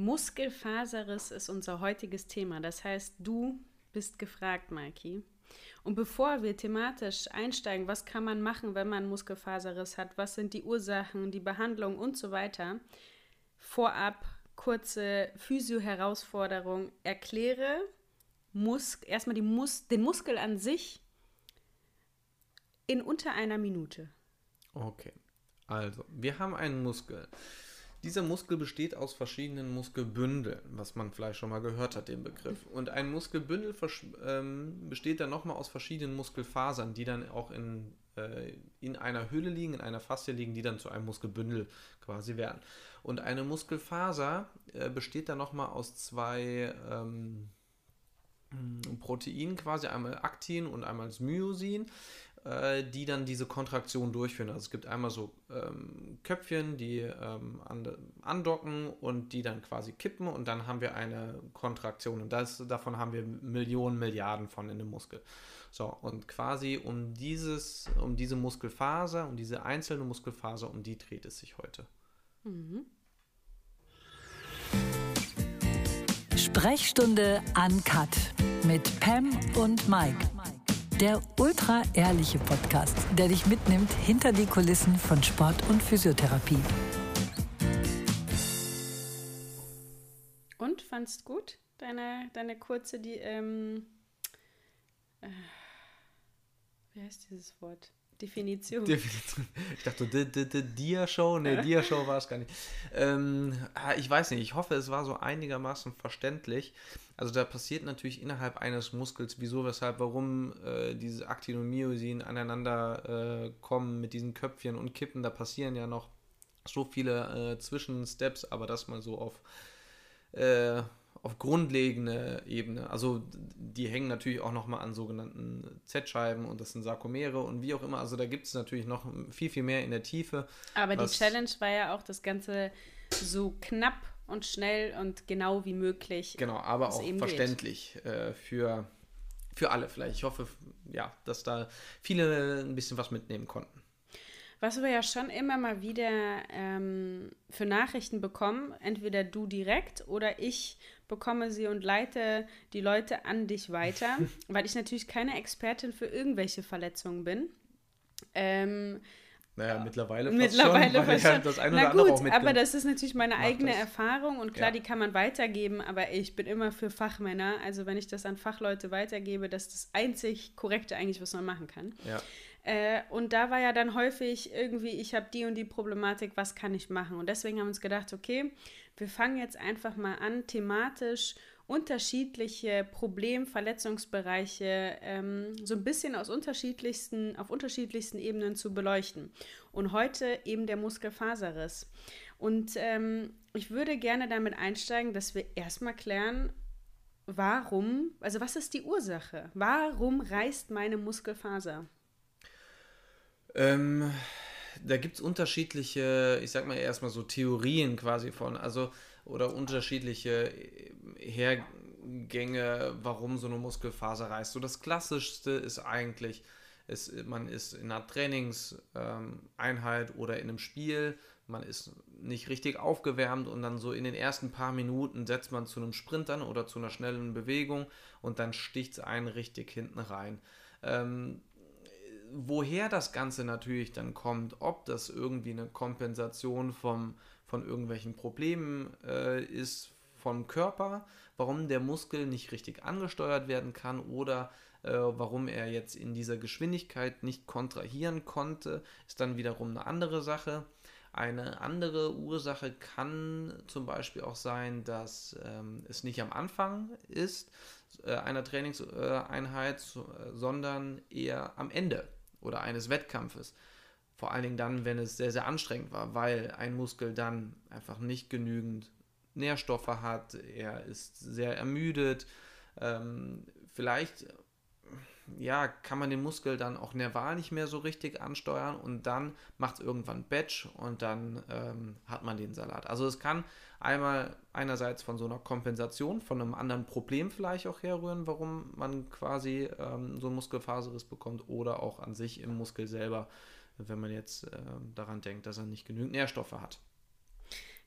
Muskelfaserriss ist unser heutiges Thema. Das heißt, du bist gefragt, Maiki. Und bevor wir thematisch einsteigen, was kann man machen, wenn man Muskelfaserriss hat, was sind die Ursachen, die Behandlung und so weiter, vorab kurze Physio-Herausforderung. Erkläre Mus erstmal die Mus den Muskel an sich in unter einer Minute. Okay, also wir haben einen Muskel. Dieser Muskel besteht aus verschiedenen Muskelbündeln, was man vielleicht schon mal gehört hat, den Begriff. Und ein Muskelbündel ähm, besteht dann nochmal aus verschiedenen Muskelfasern, die dann auch in, äh, in einer Hülle liegen, in einer Faszie liegen, die dann zu einem Muskelbündel quasi werden. Und eine Muskelfaser äh, besteht dann nochmal aus zwei ähm, Proteinen, quasi einmal Aktin und einmal Myosin. Äh, die dann diese Kontraktion durchführen. Also es gibt einmal so ähm, Köpfchen, die ähm, andocken und die dann quasi kippen und dann haben wir eine Kontraktion und das, davon haben wir Millionen, Milliarden von in dem Muskel. So, und quasi um dieses, um diese Muskelfaser, um diese einzelne Muskelfaser, um die dreht es sich heute. Mhm. Sprechstunde Uncut mit Pam und Mike. Der ultra-ehrliche Podcast, der dich mitnimmt hinter die Kulissen von Sport und Physiotherapie. Und, fandst gut? Deine, deine kurze, die, ähm, äh, wie heißt dieses Wort? Definition. Definition. Ich dachte, Dia-Show? Ne, Dia-Show war es gar nicht. Ähm, ah, ich weiß nicht, ich hoffe, es war so einigermaßen verständlich. Also da passiert natürlich innerhalb eines Muskels, wieso, weshalb, warum äh, diese Aktin und Myosin aneinander äh, kommen mit diesen Köpfchen und Kippen. Da passieren ja noch so viele äh, Zwischensteps, aber das mal so auf äh, auf grundlegende Ebene. Also die hängen natürlich auch nochmal an sogenannten Z-Scheiben und das sind Sarkomere und wie auch immer. Also da gibt es natürlich noch viel, viel mehr in der Tiefe. Aber die Challenge war ja auch das Ganze so knapp und schnell und genau wie möglich. Genau, aber auch verständlich äh, für, für alle vielleicht. Ich hoffe, ja, dass da viele ein bisschen was mitnehmen konnten. Was wir ja schon immer mal wieder ähm, für Nachrichten bekommen, entweder du direkt oder ich bekomme sie und leite die Leute an dich weiter, weil ich natürlich keine Expertin für irgendwelche Verletzungen bin. Ähm, naja, mittlerweile fast mittlerweile schon, weil ja das eine Na oder gut, aber das ist natürlich meine eigene das. Erfahrung und klar, ja. die kann man weitergeben, aber ich bin immer für Fachmänner. Also wenn ich das an Fachleute weitergebe, das ist das einzig Korrekte eigentlich, was man machen kann. Ja. Äh, und da war ja dann häufig irgendwie, ich habe die und die Problematik, was kann ich machen? Und deswegen haben wir uns gedacht, okay, wir fangen jetzt einfach mal an, thematisch unterschiedliche Problem-, Verletzungsbereiche ähm, so ein bisschen aus unterschiedlichsten, auf unterschiedlichsten Ebenen zu beleuchten. Und heute eben der Muskelfaserriss. Und ähm, ich würde gerne damit einsteigen, dass wir erstmal klären, warum, also was ist die Ursache? Warum reißt meine Muskelfaser? Ähm, da gibt es unterschiedliche, ich sag mal erstmal so Theorien quasi von, also oder unterschiedliche Hergänge, warum so eine Muskelfaser reißt. So das Klassischste ist eigentlich, ist, man ist in einer Trainingseinheit ähm, oder in einem Spiel, man ist nicht richtig aufgewärmt und dann so in den ersten paar Minuten setzt man zu einem Sprint an oder zu einer schnellen Bewegung und dann sticht es einen richtig hinten rein. Ähm, woher das Ganze natürlich dann kommt, ob das irgendwie eine Kompensation vom, von irgendwelchen Problemen äh, ist vom Körper, warum der Muskel nicht richtig angesteuert werden kann oder äh, warum er jetzt in dieser Geschwindigkeit nicht kontrahieren konnte, ist dann wiederum eine andere Sache. Eine andere Ursache kann zum Beispiel auch sein, dass ähm, es nicht am Anfang ist äh, einer Trainingseinheit, äh, sondern eher am Ende oder eines Wettkampfes. Vor allen Dingen dann, wenn es sehr, sehr anstrengend war, weil ein Muskel dann einfach nicht genügend Nährstoffe hat, er ist sehr ermüdet. Ähm, vielleicht ja, kann man den Muskel dann auch nerval nicht mehr so richtig ansteuern und dann macht es irgendwann Batch und dann ähm, hat man den Salat. Also es kann einmal einerseits von so einer Kompensation, von einem anderen Problem vielleicht auch herrühren, warum man quasi ähm, so einen Muskelfaserriss bekommt oder auch an sich im Muskel selber, wenn man jetzt äh, daran denkt, dass er nicht genügend Nährstoffe hat.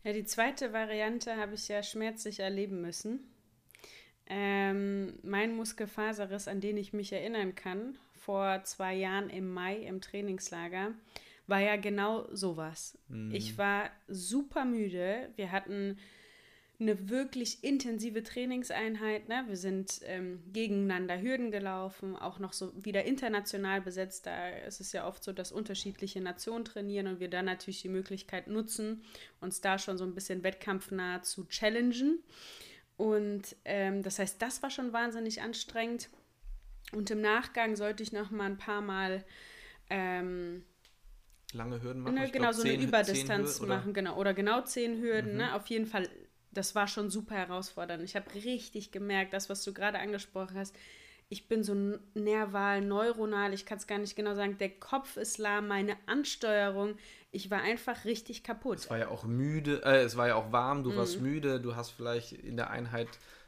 Ja, die zweite Variante habe ich ja schmerzlich erleben müssen. Ähm, mein Muskelfaserriss, an den ich mich erinnern kann, vor zwei Jahren im Mai im Trainingslager, war ja genau sowas. Mhm. Ich war super müde. Wir hatten eine wirklich intensive Trainingseinheit. Ne? Wir sind ähm, gegeneinander Hürden gelaufen, auch noch so wieder international besetzt. Da ist es ja oft so, dass unterschiedliche Nationen trainieren und wir dann natürlich die Möglichkeit nutzen, uns da schon so ein bisschen wettkampfnah zu challengen. Und ähm, das heißt, das war schon wahnsinnig anstrengend. Und im Nachgang sollte ich noch mal ein paar Mal ähm, lange Hürden machen. Ne, genau, glaub, so eine Überdistanz Hürden, machen, genau. Oder genau zehn Hürden. Mhm. Ne? Auf jeden Fall, das war schon super herausfordernd. Ich habe richtig gemerkt, das, was du gerade angesprochen hast, ich bin so nerval, neuronal, ich kann es gar nicht genau sagen. Der Kopf ist lahm, meine Ansteuerung. Ich war einfach richtig kaputt. Es war ja auch müde, äh, es war ja auch warm, du mhm. warst müde, du hast vielleicht in der Einheit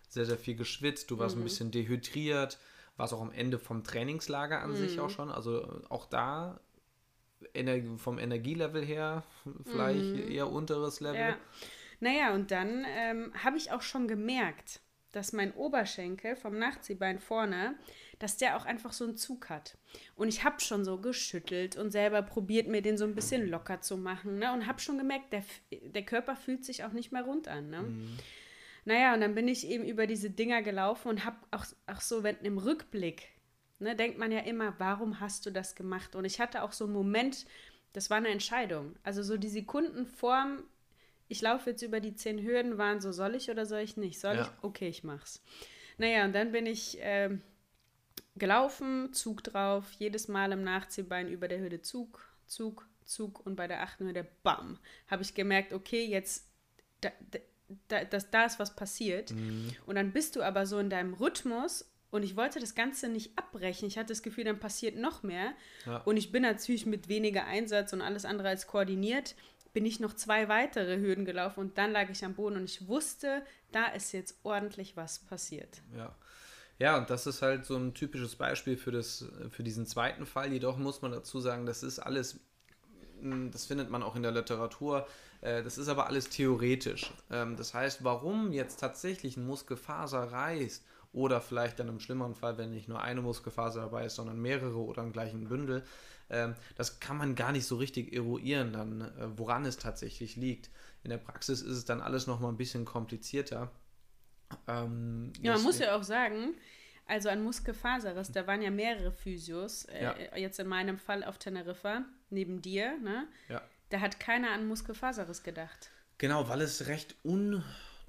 sehr, sehr viel geschwitzt, du warst mhm. ein bisschen dehydriert, warst auch am Ende vom Trainingslager an mhm. sich auch schon. Also auch da Ener vom Energielevel her vielleicht mhm. eher unteres Level. Ja. Naja, und dann ähm, habe ich auch schon gemerkt, dass mein Oberschenkel vom Nachziehbein vorne, dass der auch einfach so einen Zug hat. Und ich habe schon so geschüttelt und selber probiert, mir den so ein bisschen locker zu machen. Ne? Und habe schon gemerkt, der, der Körper fühlt sich auch nicht mehr rund an. Ne? Mhm. Naja, und dann bin ich eben über diese Dinger gelaufen und habe auch, auch so, wenn im Rückblick, ne, denkt man ja immer, warum hast du das gemacht? Und ich hatte auch so einen Moment, das war eine Entscheidung. Also so die Sekunden vorm ich laufe jetzt über die zehn Hürden, waren so, soll ich oder soll ich nicht? Soll ja. ich? Okay, ich mach's. Naja, und dann bin ich äh, gelaufen, Zug drauf, jedes Mal im Nachziehbein über der Hürde Zug, Zug, Zug und bei der achten Hürde, bam, habe ich gemerkt, okay, jetzt, da, da, das, da ist was passiert. Mhm. Und dann bist du aber so in deinem Rhythmus und ich wollte das Ganze nicht abbrechen. Ich hatte das Gefühl, dann passiert noch mehr. Ja. Und ich bin natürlich mit weniger Einsatz und alles andere als koordiniert bin ich noch zwei weitere Hürden gelaufen und dann lag ich am Boden und ich wusste, da ist jetzt ordentlich was passiert. Ja. Ja, und das ist halt so ein typisches Beispiel für, das, für diesen zweiten Fall. Jedoch muss man dazu sagen, das ist alles, hm, das findet man auch in der Literatur, äh, das ist aber alles theoretisch. Ähm, das heißt, warum jetzt tatsächlich ein Muskelfaser reißt oder vielleicht dann im schlimmeren Fall, wenn nicht nur eine Muskelfaser dabei ist, sondern mehrere oder im gleichen Bündel, ähm, das kann man gar nicht so richtig eruieren, dann, äh, woran es tatsächlich liegt. In der Praxis ist es dann alles nochmal ein bisschen komplizierter. Ähm, ja, man muss ja auch sagen, also an Muskelfaserriss, da waren ja mehrere Physios, äh, ja. jetzt in meinem Fall auf Teneriffa, neben dir, ne? Ja. Da hat keiner an Muskelfaserriss gedacht. Genau, weil es recht un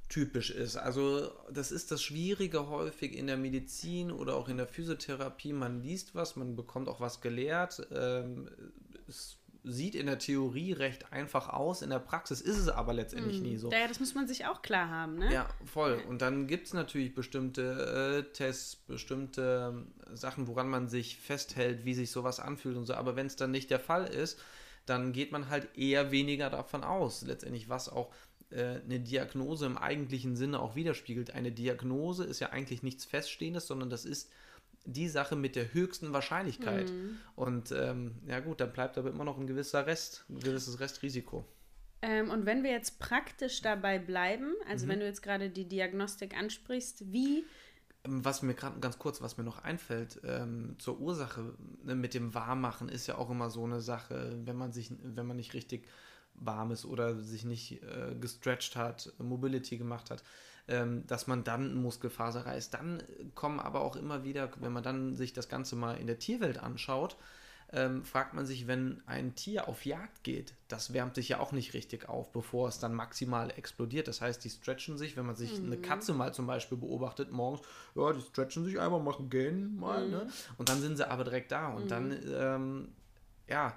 typisch ist. Also das ist das Schwierige häufig in der Medizin oder auch in der Physiotherapie. Man liest was, man bekommt auch was gelehrt. Ähm, es sieht in der Theorie recht einfach aus, in der Praxis ist es aber letztendlich mm. nie so. Ja, das muss man sich auch klar haben, ne? Ja, voll. Und dann gibt es natürlich bestimmte äh, Tests, bestimmte äh, Sachen, woran man sich festhält, wie sich sowas anfühlt und so. Aber wenn es dann nicht der Fall ist, dann geht man halt eher weniger davon aus, letztendlich, was auch eine Diagnose im eigentlichen Sinne auch widerspiegelt. Eine Diagnose ist ja eigentlich nichts Feststehendes, sondern das ist die Sache mit der höchsten Wahrscheinlichkeit. Mhm. Und ähm, ja gut, dann bleibt aber immer noch ein gewisser Rest, ein gewisses Restrisiko. Ähm, und wenn wir jetzt praktisch dabei bleiben, also mhm. wenn du jetzt gerade die Diagnostik ansprichst, wie ähm, was mir gerade ganz kurz, was mir noch einfällt, ähm, zur Ursache ne, mit dem Warmmachen ist ja auch immer so eine Sache, wenn man sich, wenn man nicht richtig warm ist oder sich nicht äh, gestretched hat, Mobility gemacht hat, ähm, dass man dann Muskelfaser reißt. Dann kommen aber auch immer wieder, wenn man dann sich das Ganze mal in der Tierwelt anschaut, ähm, fragt man sich, wenn ein Tier auf Jagd geht, das wärmt sich ja auch nicht richtig auf, bevor es dann maximal explodiert. Das heißt, die stretchen sich, wenn man sich mhm. eine Katze mal zum Beispiel beobachtet morgens, ja, die stretchen sich einmal, machen gehen mal, ne? mhm. ne? Und dann sind sie aber direkt da. Und mhm. dann, ähm, ja,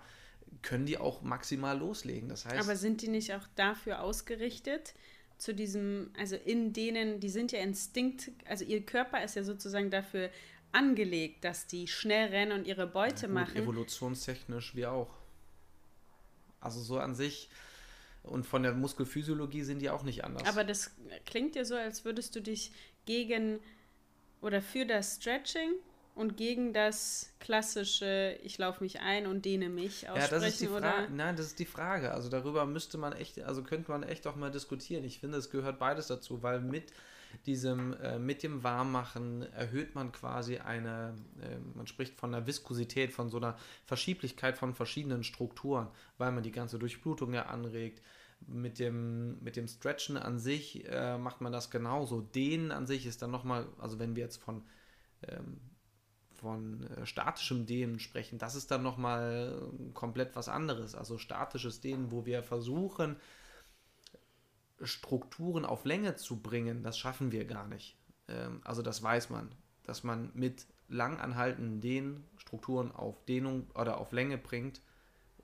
können die auch maximal loslegen. Das heißt, Aber sind die nicht auch dafür ausgerichtet? Zu diesem, also in denen, die sind ja Instinkt, also ihr Körper ist ja sozusagen dafür angelegt, dass die schnell rennen und ihre Beute ja, gut, machen. Evolutionstechnisch wie auch. Also so an sich und von der Muskelphysiologie sind die auch nicht anders. Aber das klingt ja so, als würdest du dich gegen oder für das Stretching und gegen das klassische, ich laufe mich ein und dehne mich aussprechen? Ja, das ist die oder? Frage. Nein, das ist die Frage. Also darüber müsste man echt, also könnte man echt auch mal diskutieren. Ich finde, es gehört beides dazu, weil mit diesem, äh, mit dem Warmmachen erhöht man quasi eine, äh, man spricht von einer Viskosität, von so einer Verschieblichkeit von verschiedenen Strukturen, weil man die ganze Durchblutung ja anregt. Mit dem, mit dem Stretchen an sich äh, macht man das genauso. Dehnen an sich ist dann nochmal, also wenn wir jetzt von ähm, von äh, statischem Dehnen sprechen, das ist dann nochmal komplett was anderes. Also statisches Dehnen, wo wir versuchen, Strukturen auf Länge zu bringen, das schaffen wir gar nicht. Ähm, also das weiß man, dass man mit lang anhaltenden Dehnen Strukturen auf Dehnung oder auf Länge bringt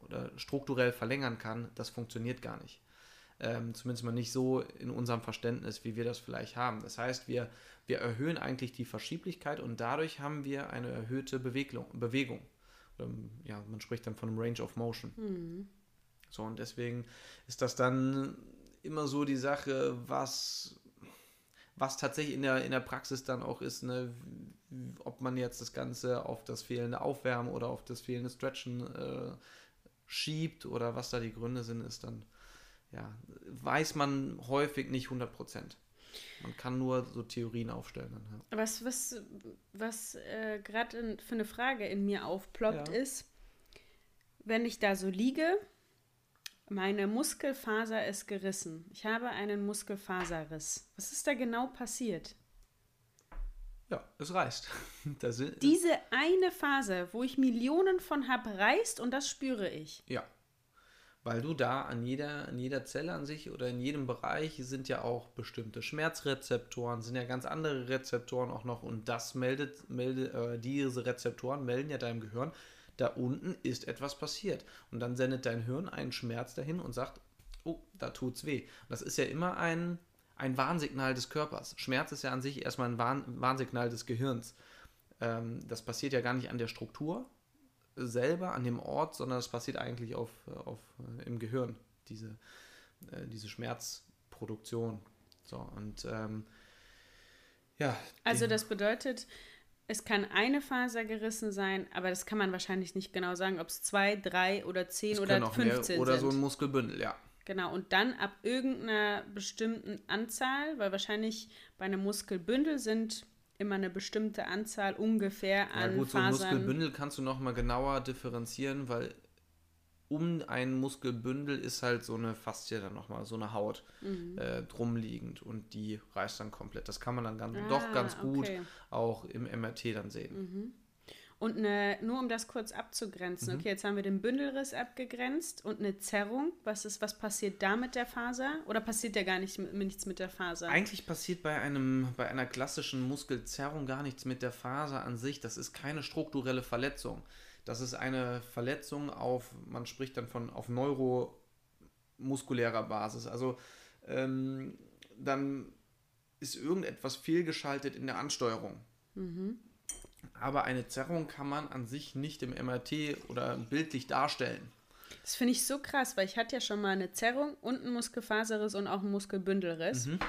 oder strukturell verlängern kann, das funktioniert gar nicht. Ähm, zumindest mal nicht so in unserem Verständnis, wie wir das vielleicht haben. Das heißt, wir, wir erhöhen eigentlich die Verschieblichkeit und dadurch haben wir eine erhöhte Bewegung. Bewegung. Ähm, ja, man spricht dann von einem Range of Motion. Mhm. So, und deswegen ist das dann immer so die Sache, was, was tatsächlich in der, in der Praxis dann auch ist, ne? ob man jetzt das Ganze auf das fehlende Aufwärmen oder auf das fehlende Stretchen äh, schiebt oder was da die Gründe sind, ist dann, ja, weiß man häufig nicht 100 Prozent. Man kann nur so Theorien aufstellen. Dann, ja. Was, was, was äh, gerade für eine Frage in mir aufploppt, ja. ist, wenn ich da so liege meine Muskelfaser ist gerissen. Ich habe einen Muskelfaserriss. Was ist da genau passiert? Ja, es reißt. Diese eine Faser, wo ich Millionen von habe, reißt und das spüre ich. Ja. Weil du da an jeder, an jeder Zelle an sich oder in jedem Bereich sind ja auch bestimmte Schmerzrezeptoren, sind ja ganz andere Rezeptoren auch noch und das meldet, meldet äh, diese Rezeptoren melden ja deinem Gehirn, da unten ist etwas passiert. Und dann sendet dein Hirn einen Schmerz dahin und sagt, oh, da tut's weh. Das ist ja immer ein, ein Warnsignal des Körpers. Schmerz ist ja an sich erstmal ein Warn, Warnsignal des Gehirns. Ähm, das passiert ja gar nicht an der Struktur selber, an dem Ort, sondern es passiert eigentlich auf, auf, im Gehirn, diese, äh, diese Schmerzproduktion. So, und ähm, ja. Also das bedeutet, es kann eine Faser gerissen sein, aber das kann man wahrscheinlich nicht genau sagen, ob es zwei, drei oder zehn oder 15 oder sind. so ein Muskelbündel, ja. Genau, und dann ab irgendeiner bestimmten Anzahl, weil wahrscheinlich bei einem Muskelbündel sind immer eine bestimmte Anzahl ungefähr an ja gut, so ein Muskelbündel kannst du nochmal genauer differenzieren, weil um ein Muskelbündel ist halt so eine Faszie dann nochmal, so eine Haut mhm. äh, drum liegend und die reißt dann komplett. Das kann man dann ganz, ah, doch ganz gut okay. auch im MRT dann sehen. Mhm. Und eine, nur um das kurz abzugrenzen, mhm. okay, jetzt haben wir den Bündelriss abgegrenzt und eine Zerrung. Was ist, was passiert da mit der Faser? Oder passiert ja gar nicht, nichts mit der Faser? Eigentlich passiert bei einem, bei einer klassischen Muskelzerrung gar nichts mit der Faser an sich. Das ist keine strukturelle Verletzung. Das ist eine Verletzung auf, man spricht dann von auf neuromuskulärer Basis. Also ähm, dann ist irgendetwas fehlgeschaltet in der Ansteuerung. Mhm. Aber eine Zerrung kann man an sich nicht im MRT oder bildlich darstellen. Das finde ich so krass, weil ich hatte ja schon mal eine Zerrung und einen Muskelfaserriss und auch einen Muskelbündelriss. Mhm.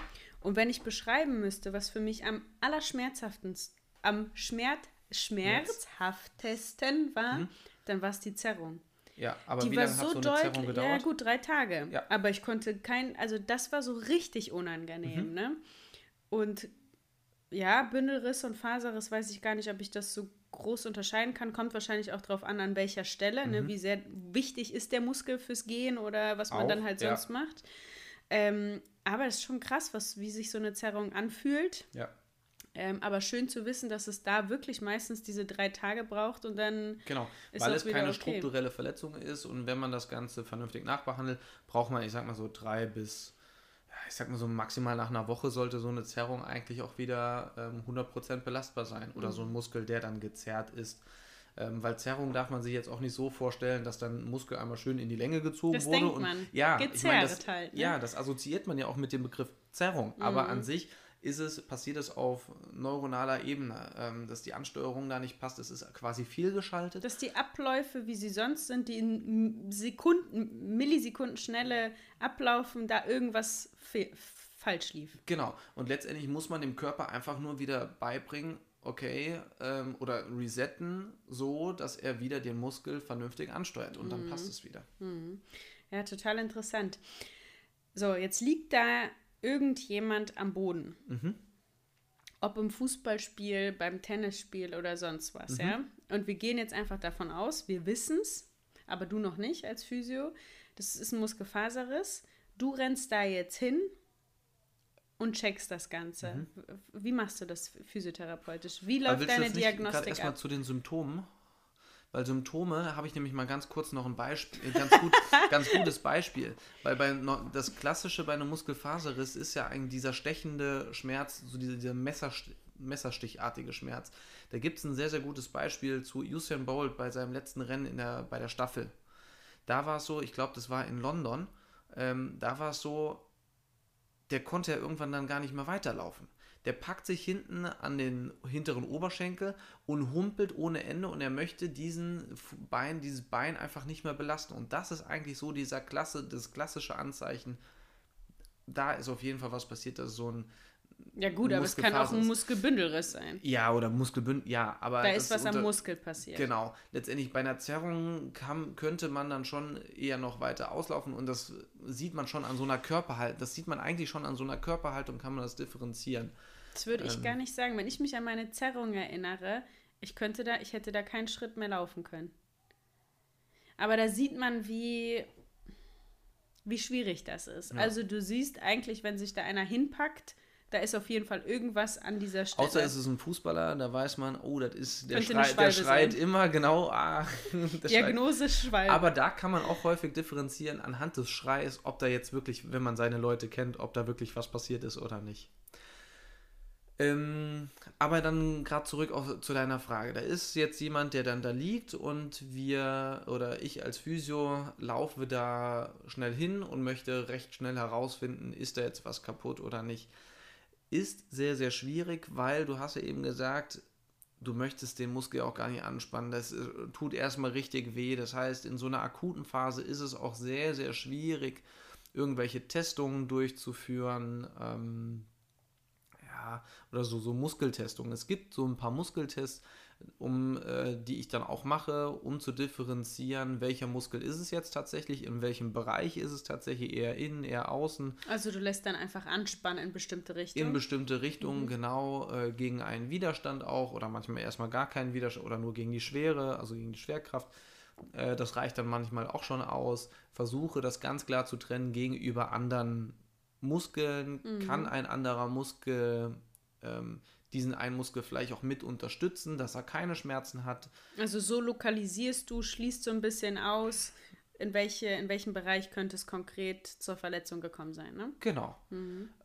Und wenn ich beschreiben müsste, was für mich am allerschmerzhaftesten, am Schmerz schmerzhaftesten war, mhm. dann war es die Zerrung. Ja, aber die wie lange so hat so eine Zerrung gedauert? Ja, gut, drei Tage. Ja. Aber ich konnte kein, also das war so richtig unangenehm, mhm. ne? Und ja, Bündelriss und Faserriss weiß ich gar nicht, ob ich das so groß unterscheiden kann. Kommt wahrscheinlich auch darauf an, an welcher Stelle, ne? mhm. ne? wie sehr wichtig ist der Muskel fürs Gehen oder was man auch, dann halt sonst ja. macht. Ähm, aber es ist schon krass, was, wie sich so eine Zerrung anfühlt. Ja. Ähm, aber schön zu wissen, dass es da wirklich meistens diese drei Tage braucht und dann. Genau, weil es keine okay. strukturelle Verletzung ist und wenn man das Ganze vernünftig nachbehandelt, braucht man, ich sag mal so drei bis, ich sag mal so maximal nach einer Woche sollte so eine Zerrung eigentlich auch wieder ähm, 100% belastbar sein oder mhm. so ein Muskel, der dann gezerrt ist. Ähm, weil Zerrung darf man sich jetzt auch nicht so vorstellen, dass dann ein Muskel einmal schön in die Länge gezogen das wurde. Denkt man. ja, Gezerrt ich mein, das, halt. Ne? Ja, das assoziiert man ja auch mit dem Begriff Zerrung. Mhm. Aber an sich ist es, passiert es auf neuronaler Ebene, ähm, dass die Ansteuerung da nicht passt. Es ist quasi fehlgeschaltet. Dass die Abläufe, wie sie sonst sind, die in Sekunden, Millisekunden schnelle ablaufen, da irgendwas falsch lief. Genau. Und letztendlich muss man dem Körper einfach nur wieder beibringen, okay, ähm, oder resetten, so dass er wieder den Muskel vernünftig ansteuert und dann passt es wieder. Mhm. Ja, total interessant. So, jetzt liegt da irgendjemand am Boden. Mhm. Ob im Fußballspiel, beim Tennisspiel oder sonst was, Mhm. ja. Und wir gehen jetzt einfach davon aus, wir wissen es, aber du noch nicht als Physio. Das ist ein Muskelfaserriss. Du rennst da jetzt hin und checkst das Ganze. Wie machst du das physiotherapeutisch? Wie Mhm. Läuft deine Diagnostik erstmal ab? zu den Symptomen? Weil Symptome habe ich nämlich mal ganz kurz noch ein Beispiel, äh, ganz, gut, ganz gutes Beispiel. Weil bei, das Klassische bei einem Muskelfaserriss ist ja eigentlich dieser stechende Schmerz, so dieser, dieser Messerst Messerstichartige Schmerz. Da gibt es ein sehr, sehr gutes Beispiel zu Usain Bolt bei seinem letzten Rennen in der, bei der Staffel. Da war es so, ich glaube, das war in London, ähm, da war es so, der konnte ja irgendwann dann gar nicht mehr weiterlaufen. Der packt sich hinten an den hinteren Oberschenkel und humpelt ohne Ende und er möchte diesen Bein, dieses Bein einfach nicht mehr belasten. Und das ist eigentlich so dieser Klasse, das klassische Anzeichen. Da ist auf jeden Fall was passiert, dass so ein Ja gut, aber es kann auch ein Muskelbündelriss sein. ja oder Muskelbündel, ja, aber Da ist was am unter- Muskel passiert. Genau. Letztendlich bei einer Zerrung kann, könnte man dann schon eher noch weiter auslaufen und das sieht man schon an so einer Körperhaltung. Das sieht man eigentlich schon an so einer Körperhaltung, kann man das differenzieren. Das würde Ähm. ich gar nicht sagen. Wenn ich mich an meine Zerrung erinnere, ich könnte da, ich hätte da keinen Schritt mehr laufen können. Aber da sieht man, wie, wie schwierig das ist. Ja. Also du siehst eigentlich, wenn sich da einer hinpackt, da ist auf jeden Fall irgendwas an dieser Stelle. Außer es ist ein Fußballer, da weiß man, oh, das ist, der, schreit, der schreit sein. immer genau, ah. Diagnose Schwalbe. Aber da kann man auch häufig differenzieren anhand des Schreis, ob da jetzt wirklich, wenn man seine Leute kennt, ob da wirklich was passiert ist oder nicht. Ähm, aber dann gerade zurück auf, zu deiner Frage. Da ist jetzt jemand, der dann da liegt und wir oder ich als Physio laufe da schnell hin und möchte recht schnell herausfinden, ist da jetzt was kaputt oder nicht. Ist sehr, sehr schwierig, weil du hast ja eben gesagt, du möchtest den Muskel auch gar nicht anspannen. Das äh, tut erstmal richtig weh. Das heißt, in so einer akuten Phase ist es auch sehr, sehr schwierig, irgendwelche Testungen durchzuführen. Ähm, ja, oder so, so Muskeltestungen. Es gibt so ein paar Muskeltests, um, äh, die ich dann auch mache, um zu differenzieren, welcher Muskel ist es jetzt tatsächlich, in welchem Bereich ist es tatsächlich, eher innen, eher außen. also du lässt dann einfach anspannen in bestimmte In Richtungen. bestimmte Richtungen, genau, äh, gegen einen Widerstand auch oder manchmal erstmal gar keinen Widerstand oder nur gegen die Schwere, also gegen die Schwerkraft. Äh, das reicht dann manchmal auch schon aus. Versuche das ganz klar zu trennen gegenüber anderen Muskeln. Kann ein anderer Muskel ähm, diesen einen Muskel vielleicht auch mit unterstützen, dass er keine Schmerzen hat? also so lokalisierst du, schließt so ein bisschen aus, in, welche, in welchem Bereich könnte es konkret zur Verletzung gekommen sein. Ne? Genau.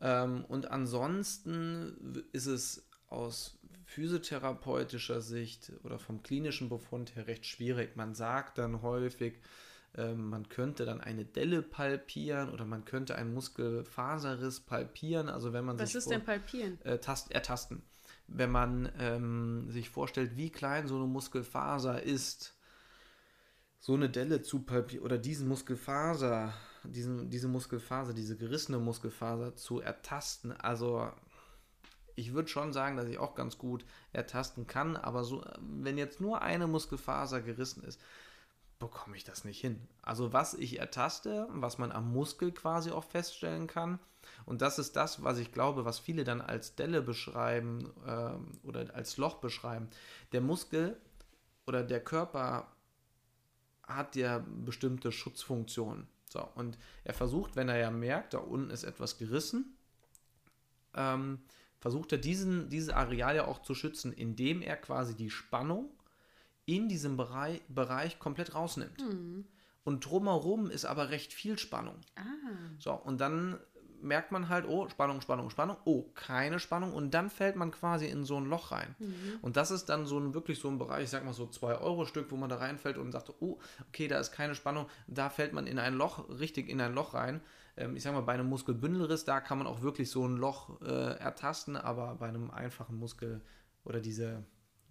Ähm, und ansonsten ist es aus physiotherapeutischer Sicht oder vom klinischen Befund her recht schwierig. Man sagt dann häufig, ähm, man könnte dann eine Delle palpieren oder man könnte einen Muskelfaserriss palpieren. Also wenn man Was sich ist vor- denn Palpieren? äh, tast, ertasten. Wenn man ähm, sich vorstellt, wie klein so eine Muskelfaser ist, so eine Delle zu palpieren oder diesen Muskelfaser, diesen, diese Muskelfaser, diese gerissene Muskelfaser zu ertasten, also ich würde schon sagen, dass ich auch ganz gut ertasten kann, aber so, wenn jetzt nur eine Muskelfaser gerissen ist, bekomme ich das nicht hin. Also was ich ertaste, was man am Muskel quasi auch feststellen kann, und das ist das, was ich glaube, was viele dann als Delle beschreiben ähm, oder als Loch beschreiben. Der Muskel oder der Körper hat ja bestimmte Schutzfunktionen. So, und er versucht, wenn er ja merkt, da unten ist etwas gerissen, ähm, versucht er diesen, dieses Areal ja auch zu schützen, indem er quasi die Spannung in diesem Bereich, Bereich komplett rausnimmt. Und drumherum ist aber recht viel Spannung. Ah, So, und dann merkt man halt, oh, Spannung, Spannung, Spannung, oh, keine Spannung und dann fällt man quasi in so ein Loch rein. Und das ist dann so ein wirklich so ein Bereich, ich sag mal so 2-Euro-Stück, wo man da reinfällt und sagt, oh, okay, da ist keine Spannung, da fällt man in ein Loch, richtig in ein Loch rein. Ähm, ich sag mal, bei einem Muskelbündelriss, da kann man auch wirklich so ein Loch äh, ertasten, aber bei einem einfachen Muskel oder diese,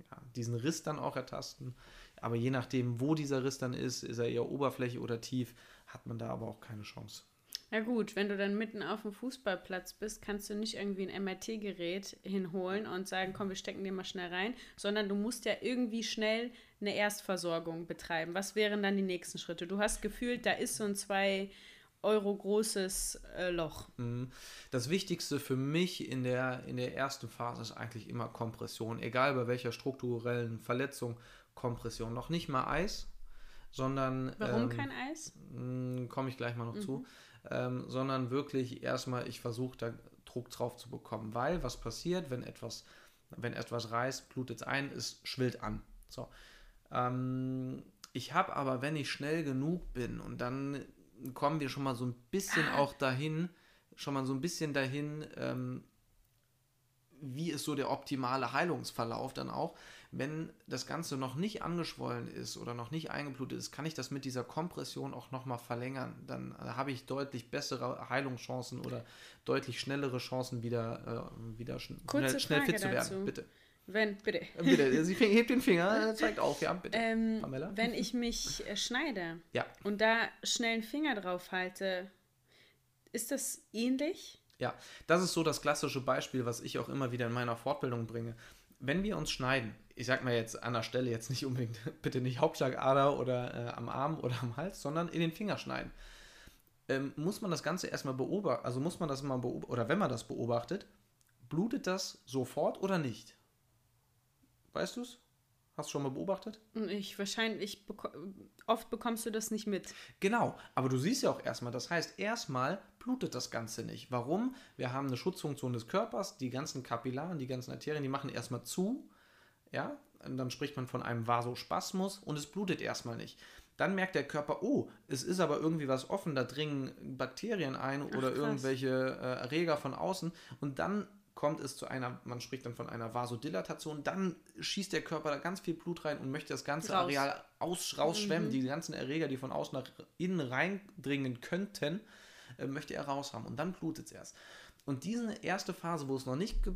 ja, diesen Riss dann auch ertasten. Aber je nachdem, wo dieser Riss dann ist, ist er eher Oberfläche oder tief, hat man da aber auch keine Chance. Ja gut, wenn du dann mitten auf dem Fußballplatz bist, kannst du nicht irgendwie ein MRT-Gerät hinholen und sagen, komm, wir stecken den mal schnell rein, sondern du musst ja irgendwie schnell eine Erstversorgung betreiben. Was wären dann die nächsten Schritte? Du hast gefühlt, da ist so ein zwei Euro großes äh, Loch. Mhm. Das Wichtigste für mich in der, in der ersten Phase ist eigentlich immer Kompression, egal bei welcher strukturellen Verletzung, Kompression. Noch nicht mal Eis, sondern. Warum ähm, kein Eis? Hm, komme ich gleich mal noch mhm. zu. Ähm, sondern wirklich erstmal, ich versuche da Druck drauf zu bekommen, weil was passiert, wenn etwas, wenn etwas reißt, blutet es ein, es schwillt an. So. Ähm, ich habe aber, wenn ich schnell genug bin und dann kommen wir schon mal so ein bisschen ah. auch dahin, schon mal so ein bisschen dahin, ähm, wie ist so der optimale Heilungsverlauf dann auch. Wenn das Ganze noch nicht angeschwollen ist oder noch nicht eingeblutet ist, kann ich das mit dieser Kompression auch nochmal verlängern. Dann äh, habe ich deutlich bessere Heilungschancen oder deutlich schnellere Chancen, wieder, äh, wieder schn schnell, schnell fit zu werden. Dazu. Bitte. Wenn, bitte. Äh, bitte, sie hebt den Finger, zeigt auf, ja, bitte. Ähm, Pamela. Wenn ich mich äh, schneide ja. und da schnell einen Finger drauf halte, ist das ähnlich? Ja, das ist so das klassische Beispiel, was ich auch immer wieder in meiner Fortbildung bringe. Wenn wir uns schneiden, ich sag mal jetzt an der Stelle jetzt nicht unbedingt, bitte nicht Hauptschlagader oder äh, am Arm oder am Hals, sondern in den Finger schneiden. Ähm, muss man das Ganze erstmal beobachten, also muss man das mal beobachten, oder wenn man das beobachtet, blutet das sofort oder nicht? Weißt du es? Hast du schon mal beobachtet? Ich wahrscheinlich, beko oft bekommst du das nicht mit. Genau, aber du siehst ja auch erstmal, das heißt, erstmal blutet das Ganze nicht. Warum? Wir haben eine Schutzfunktion des Körpers, die ganzen Kapillaren, die ganzen Arterien, die machen erstmal zu, ja, und dann spricht man von einem Vasospasmus und es blutet erstmal nicht. Dann merkt der Körper, oh, es ist aber irgendwie was offen, da dringen Bakterien ein oder Ach, irgendwelche äh, Erreger von außen und dann kommt es zu einer, man spricht dann von einer Vasodilatation, dann schießt der Körper da ganz viel Blut rein und möchte das ganze Raus. Areal aus, rausschwemmen, mhm. die ganzen Erreger, die von außen nach innen reindringen könnten, äh, möchte er raus haben und dann blutet es erst. Und diese erste Phase, wo es noch nicht äh,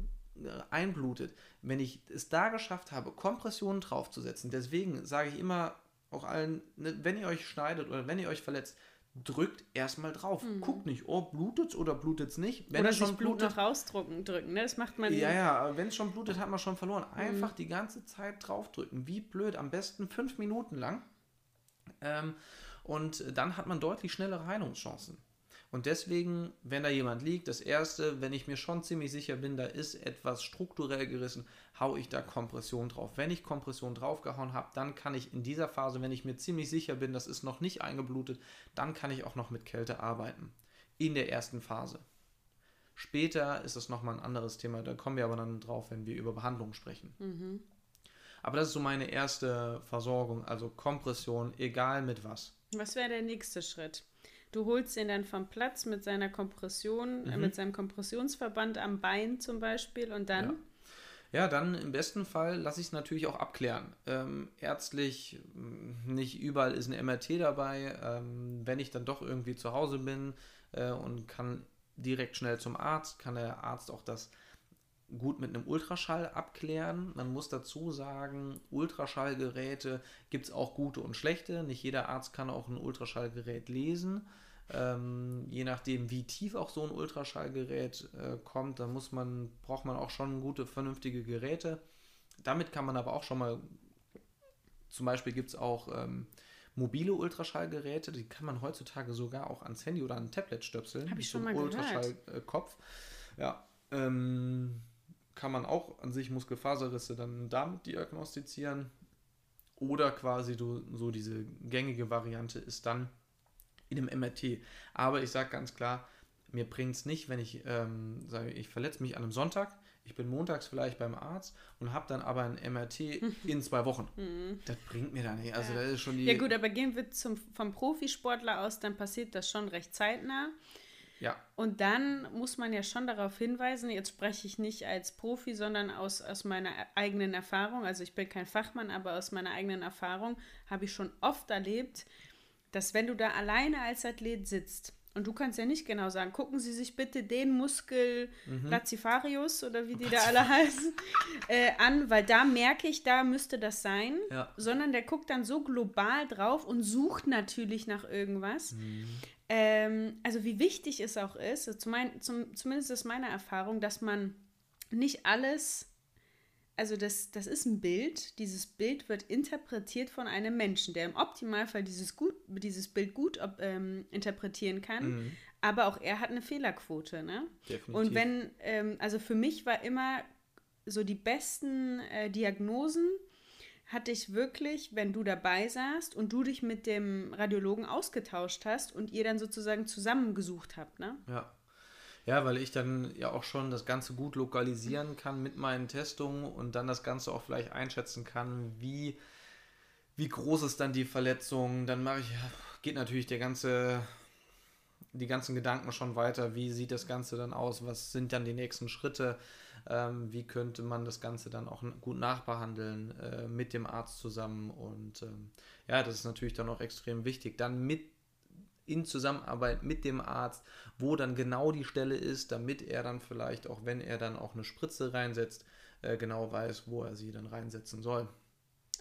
einblutet, wenn ich es da geschafft habe, Kompressionen draufzusetzen, deswegen sage ich immer auch allen, ne, wenn ihr euch schneidet oder wenn ihr euch verletzt, drückt erstmal drauf. Mhm. Guckt nicht, oh, blutet es oder blutet es nicht. Wenn oder es schon Blut blutet, noch rausdrücken, drücken, ne? Das macht man Ja, ja, wenn es schon blutet, hat man schon verloren. Mhm. Einfach mhm. die ganze Zeit draufdrücken. Wie blöd, am besten fünf Minuten lang. Ähm, und dann hat man deutlich schnellere Heilungschancen. Und deswegen, wenn da jemand liegt, das erste, wenn ich mir schon ziemlich sicher bin, da ist etwas strukturell gerissen, haue ich da Kompression drauf. Wenn ich Kompression draufgehauen habe, dann kann ich in dieser Phase, wenn ich mir ziemlich sicher bin, das ist noch nicht eingeblutet, dann kann ich auch noch mit Kälte arbeiten. In der ersten Phase. Später ist es nochmal ein anderes Thema, da kommen wir aber dann drauf, wenn wir über Behandlung sprechen. Mhm. Aber das ist so meine erste Versorgung, also Kompression, egal mit was. Was wäre der nächste Schritt? Du holst ihn dann vom Platz mit seiner Kompression, mhm. äh, mit seinem Kompressionsverband am Bein zum Beispiel und dann. Ja. ja dann im besten Fall lasse ich es natürlich auch abklären. Ähm, ärztlich, mm, nicht überall ist ein MRT dabei. Ähm, wenn ich dann doch irgendwie zu Hause bin äh, und kann direkt schnell zum Arzt, kann der Arzt auch das gut mit einem Ultraschall abklären. Man muss dazu sagen, Ultraschallgeräte gibt es auch gute und schlechte. Nicht jeder Arzt kann auch ein Ultraschallgerät lesen. Ähm, je nachdem, wie tief auch so ein Ultraschallgerät äh, kommt, dann muss man, braucht man auch schon gute, vernünftige Geräte. Damit kann man aber auch schon mal, zum Beispiel gibt es auch ähm, mobile Ultraschallgeräte, die kann man heutzutage sogar auch ans Handy oder an ein Tablet stöpseln. Habe ich schon mal Ultraschallkopf. Ja, ähm, kann man auch an sich Muskelfaserrisse dann damit diagnostizieren. Oder quasi du, so diese gängige Variante ist dann in einem MRT. Aber ich sage ganz klar, mir bringt es nicht, wenn ich ähm, sage, ich verletze mich an einem Sonntag, ich bin montags vielleicht beim Arzt und habe dann aber ein MRT in zwei Wochen. Mhm. das bringt mir da nicht. Also ja. das ist schon die. Ja gut, aber gehen wir zum, vom Profisportler aus, dann passiert das schon recht zeitnah. Ja. Und dann muss man ja schon darauf hinweisen, jetzt spreche ich nicht als Profi, sondern aus, aus meiner eigenen Erfahrung. Also ich bin kein Fachmann, aber aus meiner eigenen Erfahrung habe ich schon oft erlebt, dass wenn du da alleine als Athlet sitzt, und du kannst ja nicht genau sagen, gucken Sie sich bitte den Muskel mhm. Lacifarius oder wie die da alle heißen, äh, an, weil da merke ich, da müsste das sein. Ja. Sondern der guckt dann so global drauf und sucht natürlich nach irgendwas. Mhm. Ähm, also wie wichtig es auch ist, zum mein, zum, zumindest ist meine Erfahrung, dass man nicht alles, also das, das ist ein Bild, dieses Bild wird interpretiert von einem Menschen, der im Optimalfall dieses, gut, dieses Bild gut ähm, interpretieren kann, mhm. aber auch er hat eine Fehlerquote. Ne? Definitiv. Und wenn, ähm, also für mich war immer so die besten äh, Diagnosen, hatte ich wirklich, wenn du dabei saßt und du dich mit dem Radiologen ausgetauscht hast und ihr dann sozusagen zusammengesucht habt, ne? Ja. Ja, weil ich dann ja auch schon das Ganze gut lokalisieren kann mit meinen Testungen und dann das Ganze auch vielleicht einschätzen kann, wie, wie groß ist dann die Verletzung. Dann mache ich, geht natürlich der ganze, die ganzen Gedanken schon weiter, wie sieht das Ganze dann aus, was sind dann die nächsten Schritte ähm, wie könnte man das Ganze dann auch gut nachbehandeln äh, mit dem Arzt zusammen. Und ähm, ja, das ist natürlich dann auch extrem wichtig. Dann mit in Zusammenarbeit mit dem Arzt, wo dann genau die Stelle ist, damit er dann vielleicht, auch wenn er dann auch eine Spritze reinsetzt, äh, genau weiß, wo er sie dann reinsetzen soll.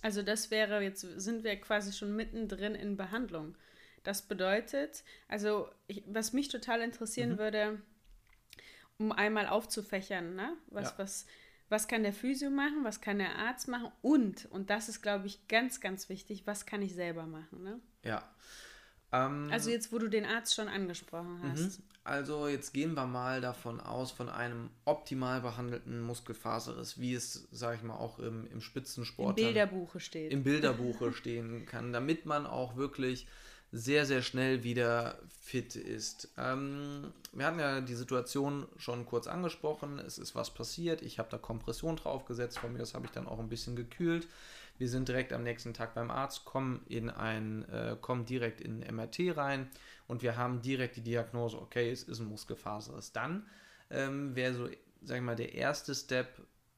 Also das wäre, jetzt sind wir quasi schon mittendrin in Behandlung. Das bedeutet, also ich, was mich total interessieren mhm. würde, um einmal aufzufächern, ne? Was, ja. was, was kann der Physio machen, was kann der Arzt machen und, und das ist, glaube ich, ganz, ganz wichtig, was kann ich selber machen, ne? Ja. Ähm, also jetzt, wo du den Arzt schon angesprochen mhm. hast. Also jetzt gehen wir mal davon aus, von einem optimal behandelten Muskelfaserriss, wie es, sage ich mal, auch im, im Spitzensport im Bilderbuche steht. Im Bilderbuche stehen kann, damit man auch wirklich sehr, sehr schnell wieder fit ist. Ähm, wir hatten ja die Situation schon kurz angesprochen. Es ist was passiert. Ich habe da Kompression draufgesetzt. Von mir das habe ich dann auch ein bisschen gekühlt. Wir sind direkt am nächsten Tag beim Arzt, kommen, in ein, äh, kommen direkt in MRT rein und wir haben direkt die Diagnose, okay, es ist ein Muskelfaserriss. Dann ähm, wäre so, sag ich mal, der erste Step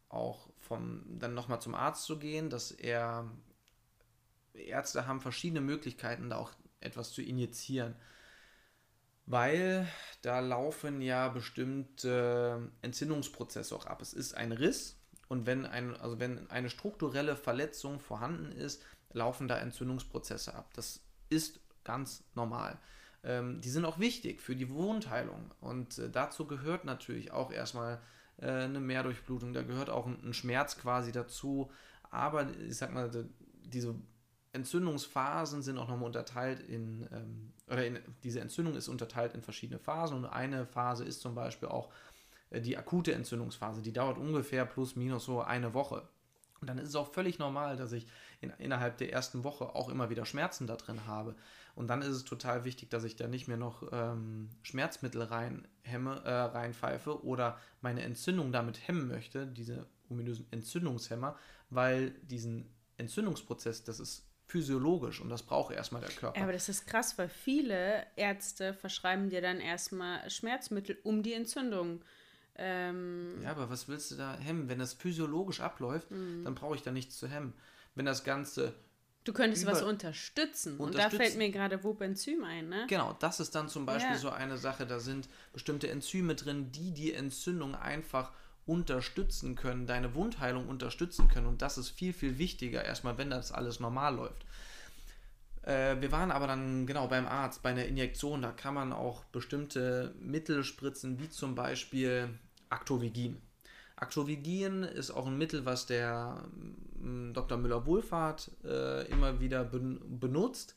auch vom, dann nochmal zum Arzt zu gehen, dass er Ärzte haben verschiedene Möglichkeiten, da auch etwas zu injizieren. Weil da laufen ja bestimmte Entzündungsprozesse auch ab. Es ist ein Riss und wenn, ein, also wenn eine strukturelle Verletzung vorhanden ist, laufen da Entzündungsprozesse ab. Das ist ganz normal. Ähm, die sind auch wichtig für die Wundheilung und äh, dazu gehört natürlich auch erstmal äh, eine Mehrdurchblutung, da gehört auch ein, ein Schmerz quasi dazu. Aber ich sag mal, diese Entzündungsphasen sind auch nochmal unterteilt in, ähm, oder in, diese Entzündung ist unterteilt in verschiedene Phasen und eine Phase ist zum Beispiel auch äh, die akute Entzündungsphase, die dauert ungefähr plus minus so eine Woche. Und dann ist es auch völlig normal, dass ich in, innerhalb der ersten Woche auch immer wieder Schmerzen da drin habe. Und dann ist es total wichtig, dass ich da nicht mehr noch ähm, Schmerzmittel rein hemme, äh, reinpfeife oder meine Entzündung damit hemmen möchte, diese ominösen Entzündungshemmer, weil diesen Entzündungsprozess, das ist physiologisch und das braucht erstmal der Körper. Ja, aber das ist krass, weil viele Ärzte verschreiben dir dann erstmal Schmerzmittel um die Entzündung. Ähm ja, aber was willst du da hemmen? Wenn das physiologisch abläuft, mhm. dann brauche ich da nichts zu hemmen. Wenn das Ganze. Du könntest was unterstützen. unterstützen. Und da fällt mir gerade Wobenzym ein, ne? Genau, das ist dann zum Beispiel ja. so eine Sache. Da sind bestimmte Enzyme drin, die die Entzündung einfach unterstützen können, deine Wundheilung unterstützen können. Und das ist viel, viel wichtiger, erstmal, wenn das alles normal läuft. Äh, wir waren aber dann genau beim Arzt, bei einer Injektion, da kann man auch bestimmte Mittel spritzen, wie zum Beispiel Actovigin. Actovigin ist auch ein Mittel, was der mm, Dr. Müller-Wohlfahrt äh, immer wieder ben benutzt.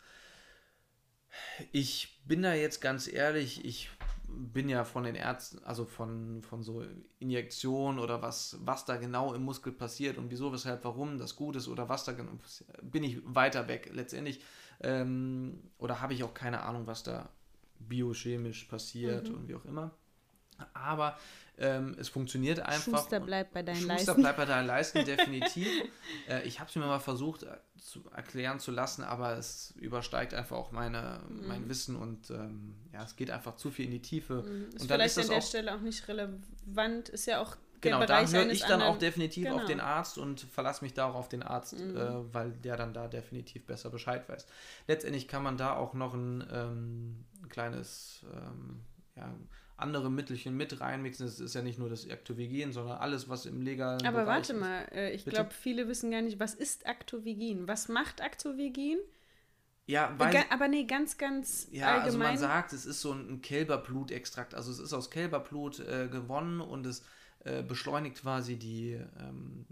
Ich bin da jetzt ganz ehrlich, ich bin ja von den Ärzten, also von, von so Injektionen oder was, was da genau im Muskel passiert und wieso, weshalb, warum das gut ist oder was da genau passiert, bin ich weiter weg. Letztendlich, ähm, oder habe ich auch keine Ahnung, was da biochemisch passiert mhm. und wie auch immer. Aber ähm, es funktioniert einfach. Schuster bleibt bei deinen Schuster Leisten. Schuster bleibt bei deinen Leisten, definitiv. äh, ich habe es mir mal versucht äh, zu erklären zu lassen, aber es übersteigt einfach auch meine, mhm. mein Wissen und ähm, ja, es geht einfach zu viel in die Tiefe. Mhm. Ist und vielleicht an der auch, Stelle auch nicht relevant, ist ja auch Genau, da höre ich dann anderen, auch definitiv genau. auf den Arzt und verlasse mich darauf auf den Arzt, mhm. äh, weil der dann da definitiv besser Bescheid weiß. Letztendlich kann man da auch noch ein, ähm, ein kleines ähm, ja, andere Mittelchen mit reinmixen. Das ist ja nicht nur das Actovigin, sondern alles, was im legalen Aber Bereich warte mal, äh, ich glaube, viele wissen gar nicht, was ist Actovigin? Was macht Actovigin? Ja, weil, aber nee, ganz, ganz ja, allgemein. also man sagt, es ist so ein Kälberblutextrakt. Also es ist aus Kälberblut äh, gewonnen und es äh, beschleunigt quasi die, ähm,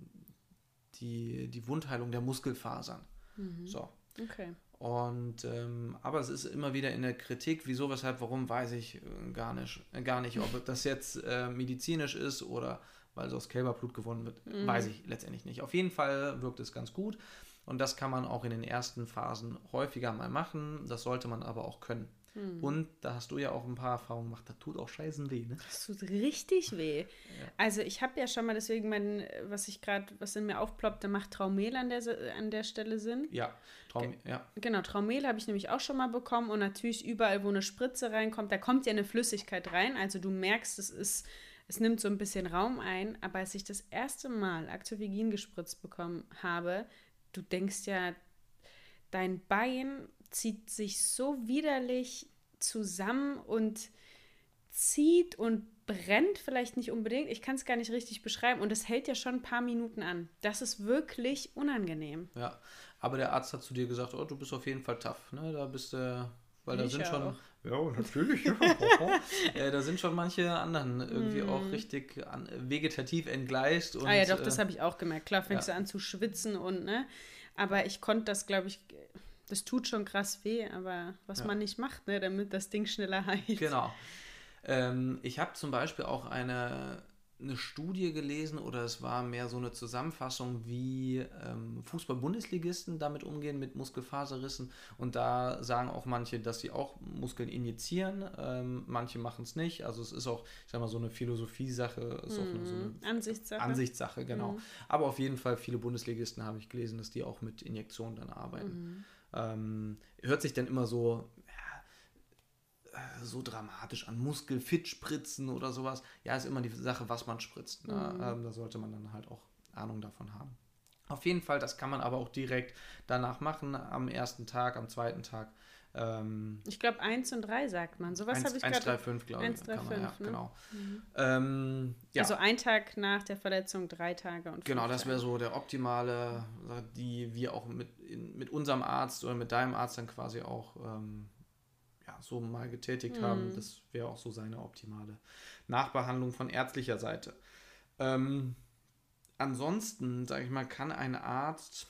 die, die Wundheilung der Muskelfasern. Mhm. So. Okay. Und ähm, aber es ist immer wieder in der Kritik, wieso, weshalb, warum, weiß ich äh, gar nicht, äh, gar nicht, ob das jetzt äh, medizinisch ist oder weil es aus Kälberblut gewonnen wird, mhm. weiß ich letztendlich nicht. Auf jeden Fall wirkt es ganz gut und das kann man auch in den ersten Phasen häufiger mal machen. Das sollte man aber auch können. Mhm. Und da hast du ja auch ein paar Erfahrungen gemacht, das tut auch scheißen weh, ne? Das tut richtig weh. Ja. Also ich habe ja schon mal deswegen mein, was ich gerade, was in mir aufploppt, da macht Traumel an der, an der Stelle Sinn. Ja, Traum, ja. Genau, Traumel habe ich nämlich auch schon mal bekommen und natürlich überall, wo eine Spritze reinkommt, da kommt ja eine Flüssigkeit rein. Also du merkst, es ist, es nimmt so ein bisschen Raum ein, aber als ich das erste Mal Actovigin gespritzt bekommen habe, du denkst ja, dein Bein zieht sich so widerlich zusammen und zieht und brennt vielleicht nicht unbedingt. Ich kann es gar nicht richtig beschreiben. Und es hält ja schon ein paar Minuten an. Das ist wirklich unangenehm. Ja, aber der Arzt hat zu dir gesagt, oh, du bist auf jeden Fall tough. Ne? Da bist du, äh, weil da sind schon. Auch. Ja, natürlich. Ja. äh, da sind schon manche anderen irgendwie mm. auch richtig an, vegetativ entgleist. Und, ah ja, doch, das äh, habe ich auch gemerkt. Klar fängst ja. du an zu schwitzen und, ne? Aber ich konnte das, glaube ich, das tut schon krass weh, aber was ja. man nicht macht, ne, damit das Ding schneller heilt. Genau. Ähm, ich habe zum Beispiel auch eine, eine Studie gelesen oder es war mehr so eine Zusammenfassung, wie ähm, Fußball-Bundesligisten damit umgehen mit Muskelfaserrissen. Und da sagen auch manche, dass sie auch Muskeln injizieren. Ähm, manche machen es nicht. Also es ist auch, ich sag mal, so eine Philosophie-Sache, ist auch so eine mhm. Ansichtssache. Ansichtssache, genau. Mhm. Aber auf jeden Fall viele Bundesligisten habe ich gelesen, dass die auch mit Injektionen dann arbeiten. Mhm. Ähm, hört sich dann immer so, ja, äh, so dramatisch an, Muskelfit spritzen oder sowas. Ja, ist immer die Sache, was man spritzt. Ne? Mhm. Ähm, da sollte man dann halt auch Ahnung davon haben. Auf jeden Fall, das kann man aber auch direkt danach machen, am ersten Tag, am zweiten Tag. Ähm, ich glaube 1 und 3 sagt man. Sowas habe ich gerade. 1, 3, 5, glaube ich. 1, 3, 5, ja, ne? genau. Mhm. Ähm, ja. Also ein Tag nach der Verletzung, drei Tage und Genau, das wäre so der optimale, die wir auch mit, in, mit unserem Arzt oder mit deinem Arzt dann quasi auch ähm, ja, so mal getätigt mhm. haben. Das wäre auch so seine optimale Nachbehandlung von ärztlicher Seite. Ähm, ansonsten, sage ich mal, kann ein Arzt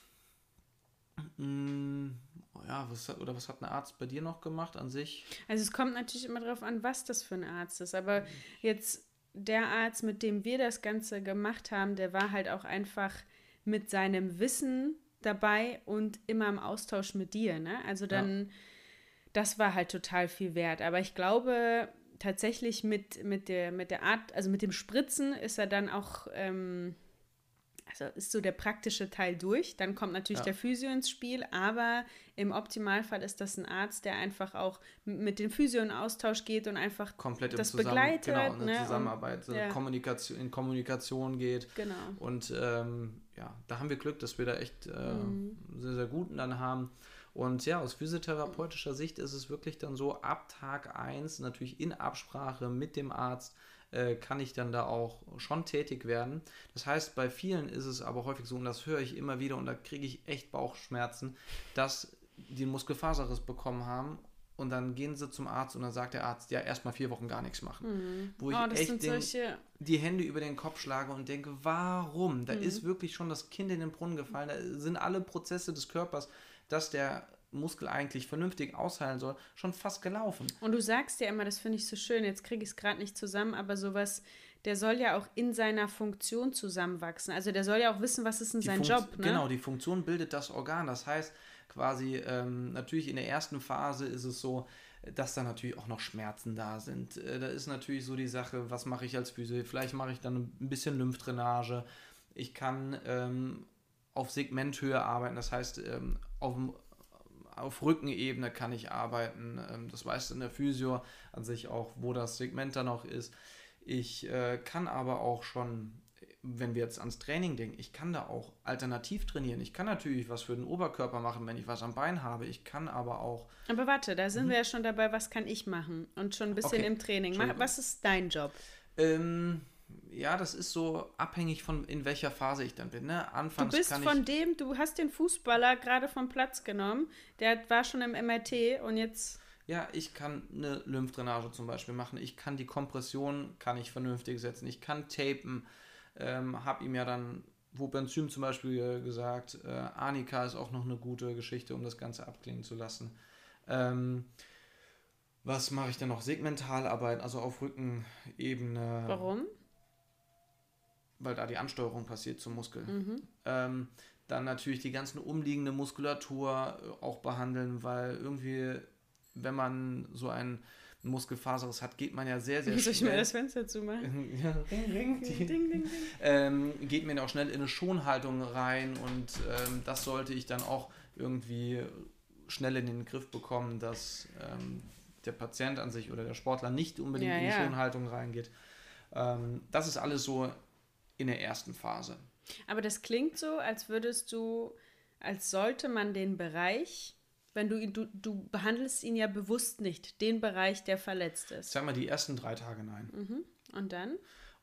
mh, mm, ja, was, oder was hat ein Arzt bei dir noch gemacht an sich? Also es kommt natürlich immer darauf an, was das für ein Arzt ist. Aber jetzt der Arzt, mit dem wir das Ganze gemacht haben, der war halt auch einfach mit seinem Wissen dabei und immer im Austausch mit dir. Ne? Also dann, ja. das war halt total viel wert. Aber ich glaube tatsächlich mit, mit, der, mit der Art, also mit dem Spritzen ist er dann auch. Ähm, also ist so der praktische Teil durch. Dann kommt natürlich ja. der Physio ins Spiel, aber im Optimalfall ist das ein Arzt, der einfach auch mit dem Physio in Austausch geht und einfach komplett das zusammen, begleitet. Genau, eine ne? Zusammenarbeit, und, ja. Kommunikation, in Kommunikation geht. Genau. Und ähm, ja, da haben wir Glück, dass wir da echt äh, mhm. sehr, sehr guten dann haben. Und ja, aus physiotherapeutischer Sicht ist es wirklich dann so, ab Tag 1 natürlich in Absprache mit dem Arzt äh, kann ich dann da auch schon tätig werden. Das heißt, bei vielen ist es aber häufig so, und das höre ich immer wieder, und da kriege ich echt Bauchschmerzen, dass die einen Muskelfaserriss bekommen haben und dann gehen sie zum Arzt und dann sagt der Arzt, ja, erstmal vier Wochen gar nichts machen. Mhm. Wo ich oh, echt den, solche... die Hände über den Kopf schlage und denke, warum? Da mhm. ist wirklich schon das Kind in den Brunnen gefallen. Da sind alle Prozesse des Körpers, dass der Muskel eigentlich vernünftig ausheilen soll, schon fast gelaufen. Und du sagst ja immer, das finde ich so schön, jetzt kriege ich es gerade nicht zusammen, aber sowas, der soll ja auch in seiner Funktion zusammenwachsen. Also der soll ja auch wissen, was ist denn sein Job. Ne? Genau, die Funktion bildet das Organ. Das heißt, quasi, ähm, natürlich in der ersten Phase ist es so, dass da natürlich auch noch Schmerzen da sind. Äh, da ist natürlich so die Sache, was mache ich als Physio? Vielleicht mache ich dann ein bisschen Lymphdrainage. Ich kann ähm, auf Segmenthöhe arbeiten, das heißt, ähm, auf dem auf Rückenebene kann ich arbeiten. Ähm, das weißt du in der Physio an sich auch, wo das Segment dann auch ist. Ich äh, kann aber auch schon, wenn wir jetzt ans Training denken, ich kann da auch alternativ trainieren. Ich kann natürlich was für den Oberkörper machen, wenn ich was am Bein habe. Ich kann aber auch. Aber warte, da sind mhm. wir ja schon dabei, was kann ich machen? Und schon ein bisschen okay. im Training. Was ist dein Job? Ähm, Ja, das ist so abhängig von in welcher Phase ich dann bin. Ne? Anfangs du bist von dem, du hast den Fußballer gerade vom Platz genommen, der war schon im MRT und jetzt. Ja, ich kann eine Lymphdrainage zum Beispiel machen. Ich kann die Kompression, kann ich vernünftig setzen. Ich kann tapen. Ähm, habe ihm ja dann Wobenzym zum Beispiel gesagt. Äh, Anika ist auch noch eine gute Geschichte, um das Ganze abklingen zu lassen. Ähm, was mache ich denn noch? Segmentalarbeit, also auf Rückenebene. Warum? Weil da die Ansteuerung passiert zum Muskel. Ähm, dann natürlich die ganzen umliegende Muskulatur äh, auch behandeln, weil irgendwie, wenn man so ein Muskelfaserriss hat, geht man ja sehr, sehr Soll ich mal schnell. das Fenster zumachen? ja, ring, ring, die, Ding, ding, ding. ähm, geht mir auch schnell in eine Schonhaltung rein und ähm, das sollte ich dann auch irgendwie schnell in den Griff bekommen, dass ähm, der Patient an sich oder der Sportler nicht unbedingt Ja, in die ja. Schonhaltung reingeht. Ähm, das ist alles so in der ersten Phase. Aber das klingt so, als würdest du, als sollte man den Bereich, wenn du ihn, du, du behandelst ihn ja bewusst nicht, den Bereich, der verletzt ist. sag mal, die ersten drei Tage nein. Und dann?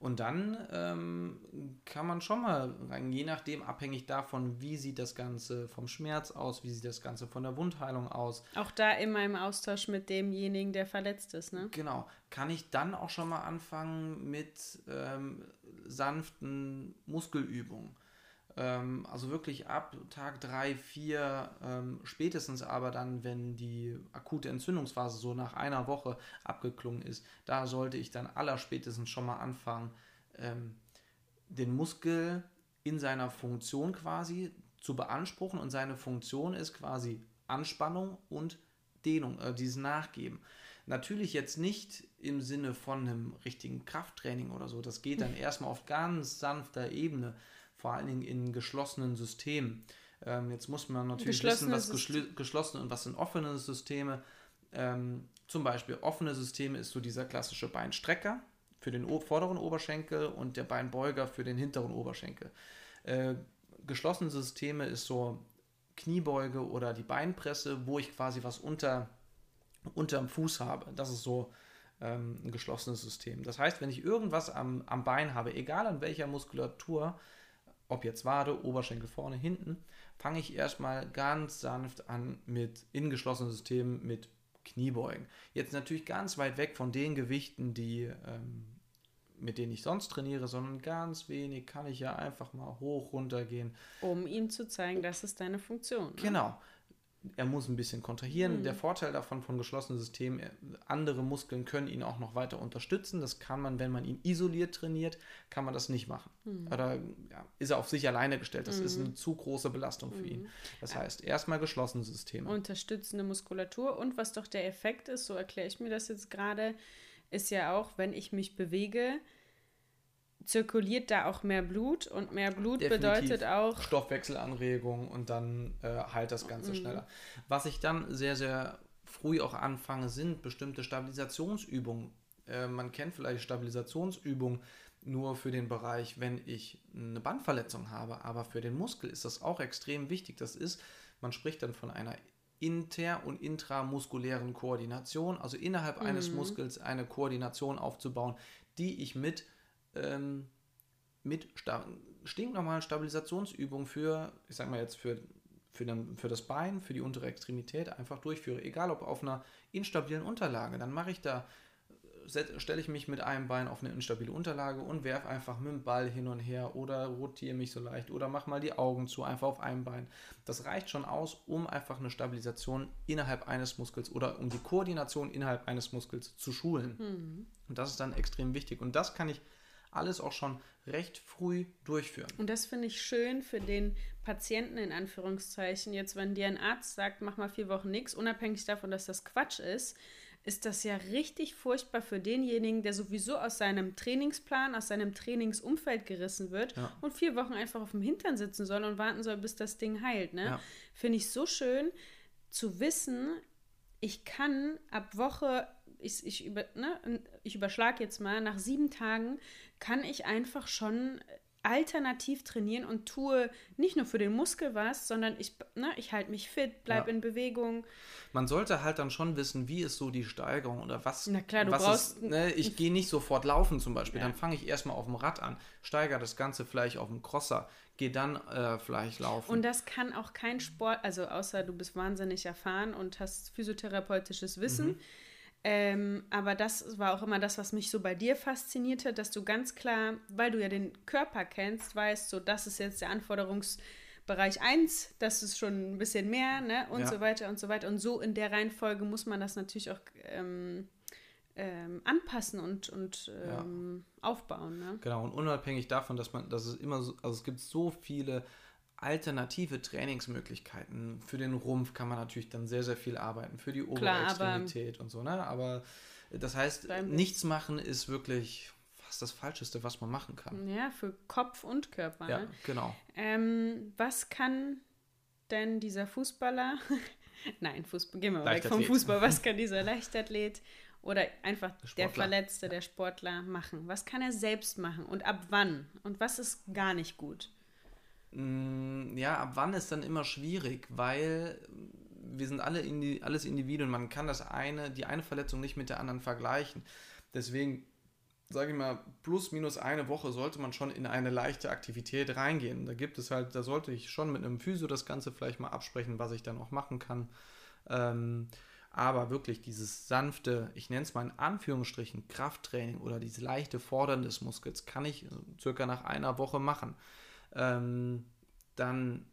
Und dann ähm, kann man schon mal rein, je nachdem, abhängig davon, wie sieht das Ganze vom Schmerz aus, wie sieht das Ganze von der Wundheilung aus, Auch da immer im Austausch mit demjenigen, der verletzt ist, ne? Genau. Kann ich dann auch schon mal anfangen mit ähm, sanften Muskelübungen? Ähm, also wirklich ab Tag 3, 4, ähm, spätestens aber dann, wenn die akute Entzündungsphase so nach einer Woche abgeklungen ist, da sollte ich dann allerspätestens schon mal anfangen, ähm, den Muskel in seiner Funktion quasi zu beanspruchen und seine Funktion ist quasi Anspannung und Dehnung, äh, dieses Nachgeben. Natürlich jetzt nicht im Sinne von einem richtigen Krafttraining oder so. Das geht dann erstmal auf ganz sanfter Ebene, vor allen Dingen in geschlossenen Systemen. Ähm, jetzt muss man natürlich wissen, was System- geschlossene und was sind offene Systeme. Ähm, zum Beispiel offene Systeme ist so dieser klassische Beinstrecker für den vorderen Oberschenkel und der Beinbeuger für den hinteren Oberschenkel. Äh, geschlossene Systeme ist so Kniebeuge oder die Beinpresse, wo ich quasi was unter unterm Fuß habe. Das ist so ähm, ein geschlossenes System. Das heißt, wenn ich irgendwas am, am Bein habe, egal an welcher Muskulatur, ob jetzt Wade, Oberschenkel vorne, hinten, fange ich erstmal ganz sanft an mit in geschlossenen Systemen mit Kniebeugen. Jetzt natürlich ganz weit weg von den Gewichten, die ähm, mit denen ich sonst trainiere, sondern ganz wenig kann ich ja einfach mal hoch runter gehen. Um ihm zu zeigen, das ist deine Funktion. Ne? Genau. Er muss ein bisschen kontrahieren. Der Vorteil davon von geschlossenen Systemen, er- andere Muskeln können ihn auch noch weiter unterstützen. Das kann man, wenn man ihn isoliert trainiert, kann man das nicht machen. Oder ja, ist er auf sich alleine gestellt. Das ist eine zu große Belastung für ihn. Das heißt, erstmal geschlossene Systeme. Unterstützende Muskulatur und was doch der Effekt ist, so erkläre ich mir das jetzt gerade, ist ja auch, wenn ich mich bewege, zirkuliert da auch mehr Blut und mehr Blut Definitiv. bedeutet auch Stoffwechselanregung und dann äh, heilt das Ganze schneller. Was ich dann sehr, sehr früh auch anfange, sind bestimmte Stabilisationsübungen. Äh, man kennt vielleicht Stabilisationsübungen nur für den Bereich, wenn ich eine Bandverletzung habe, aber für den Muskel ist das auch extrem wichtig. Das ist, man spricht dann von einer inter- und intramuskulären Koordination, also innerhalb eines Muskels eine Koordination aufzubauen, die ich mit ähm, mit sta stinknormalen Stabilisationsübungen für, ich sag mal jetzt für, für, den, für das Bein, für die untere Extremität einfach durchführe. Egal ob auf einer instabilen Unterlage, dann mache ich da, stelle ich mich mit einem Bein auf eine instabile Unterlage und werfe einfach mit dem Ball hin und her oder rotiere mich so leicht oder mach mal die Augen zu, einfach auf einem Bein. Das reicht schon aus, um einfach eine Stabilisation innerhalb eines Muskels oder um die Koordination innerhalb eines Muskels zu schulen. Und das ist dann extrem wichtig. Und das kann ich alles auch schon recht früh durchführen. Und das finde ich schön für den Patienten in Anführungszeichen. Jetzt, wenn dir ein Arzt sagt, mach mal vier Wochen nichts, unabhängig davon, dass das Quatsch ist, ist das ja richtig furchtbar für denjenigen, der sowieso aus seinem Trainingsplan, aus seinem Trainingsumfeld gerissen wird Ja. und vier Wochen einfach auf dem Hintern sitzen soll und warten soll, bis das Ding heilt. Ne? Ja. Finde ich so schön zu wissen, ich kann ab Woche, ich, ich, über, ne, ich überschlage jetzt mal, nach sieben Tagen kann ich einfach schon alternativ trainieren und tue nicht nur für den Muskel was, sondern ich, ne, ich halte mich fit, bleibe Ja. in Bewegung. Man sollte halt dann schon wissen, wie ist so die Steigerung oder was. Na klar, du was brauchst- Ist, ne, ich gehe nicht sofort laufen zum Beispiel. Ja. Dann fange ich erstmal auf dem Rad an, steigere das Ganze vielleicht auf dem Crosser, gehe dann äh, vielleicht laufen. Und das kann auch kein Sport, also außer du bist wahnsinnig erfahren und hast physiotherapeutisches Wissen. Mhm. Ähm, aber das war auch immer das, was mich so bei dir faszinierte, dass du ganz klar, weil du ja den Körper kennst, weißt, so das ist jetzt der Anforderungsbereich 1, das ist schon ein bisschen mehr, ne? Und Ja. so weiter und so weiter. Und so in der Reihenfolge muss man das natürlich auch ähm, ähm, anpassen und, und Ja. ähm, aufbauen. Ne? Genau, und unabhängig davon, dass man, dass es immer so, also es gibt so viele alternative Trainingsmöglichkeiten. Für den Rumpf kann man natürlich dann sehr, sehr viel arbeiten, für die obere Klar, aber- Extremität und so, ne? Aber das heißt, nichts machen ist wirklich fast das Falscheste, was man machen kann. Ja, für Kopf und Körper. Ja, Ne? genau. Ähm, was kann denn dieser Fußballer, nein, Fußball, gehen wir mal weg vom. Fußball, was kann dieser Leichtathlet oder einfach der Sportler. Verletzte, der Sportler machen? Was kann er selbst machen und ab wann? Und was ist gar nicht gut? Mm, Ja, ab wann ist dann immer schwierig, weil wir sind alle indi alles Individuen. Man kann das eine, die eine Verletzung nicht mit der anderen vergleichen. Deswegen sage ich mal, plus minus eine Woche sollte man schon in eine leichte Aktivität reingehen. Da gibt es halt, da sollte ich schon mit einem Physio das Ganze vielleicht mal absprechen, was ich dann auch machen kann. Ähm, aber wirklich dieses sanfte, ich nenne es mal in Anführungsstrichen, Krafttraining oder dieses leichte Fordern des Muskels kann ich äh, circa nach einer Woche machen. Ähm, dann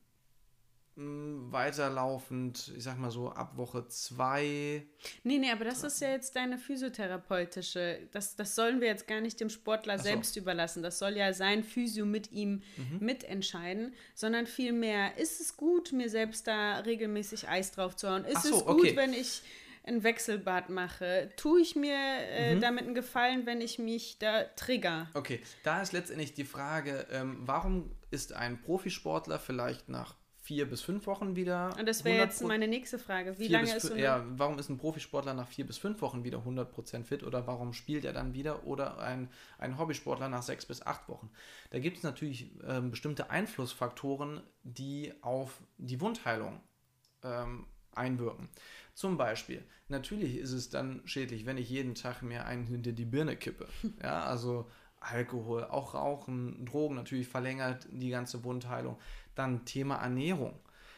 mh, weiterlaufend, ich sag mal so ab Woche zwei. Nee, nee, aber das ist ja jetzt deine physiotherapeutische, das, das sollen wir jetzt gar nicht dem Sportler so. selbst überlassen. Das soll ja sein Physio mit ihm Mhm. mitentscheiden, sondern vielmehr, ist es gut, mir selbst da regelmäßig Eis drauf zu hauen? Ist so, es gut, okay. wenn ich ein Wechselbad mache? Tue ich mir äh, Mhm. damit einen Gefallen, wenn ich mich da trigger? Okay, da ist letztendlich die Frage, ähm, warum ist ein Profisportler vielleicht nach vier bis fünf Wochen wieder. Und das wäre jetzt 100% meine nächste Frage. Wie lange ist so eine... ja, warum ist ein Profisportler nach vier bis fünf Wochen wieder 100% fit oder warum spielt er dann wieder oder ein, ein Hobbysportler nach sechs bis acht Wochen? Da gibt es natürlich ähm, bestimmte Einflussfaktoren, die auf die Wundheilung ähm, einwirken. Zum Beispiel, natürlich ist es dann schädlich, wenn ich jeden Tag mir einen hinter die Birne kippe. Ja, also Alkohol, auch Rauchen, Drogen natürlich verlängert die ganze Wundheilung. Dann Thema Ernährung.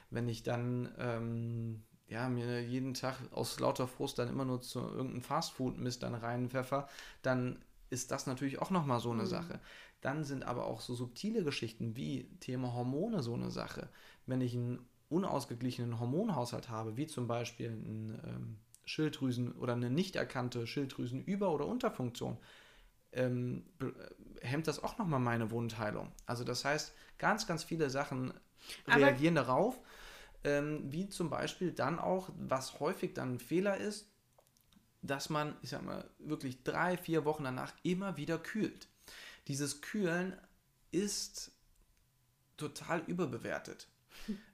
Wenn ich dann ähm, ja, mir jeden Tag aus lauter Frust dann immer nur zu irgendeinem Fastfood-Mist dann reinpfeffer, dann ist das natürlich auch nochmal so eine Sache. Dann sind aber auch so subtile Geschichten wie Thema Hormone so eine Sache. Wenn ich einen unausgeglichenen Hormonhaushalt habe, wie zum Beispiel ein ähm, Schilddrüsen oder eine nicht erkannte Schilddrüsenüber- oder Unterfunktion, ähm, äh, hemmt das auch nochmal meine Wundheilung. Also das heißt, ganz, ganz viele Sachen Aber- reagieren darauf, ähm, wie zum Beispiel dann auch, was häufig dann ein Fehler ist, dass man, ich sag mal, wirklich drei, vier Wochen danach immer wieder kühlt. Dieses Kühlen ist total überbewertet.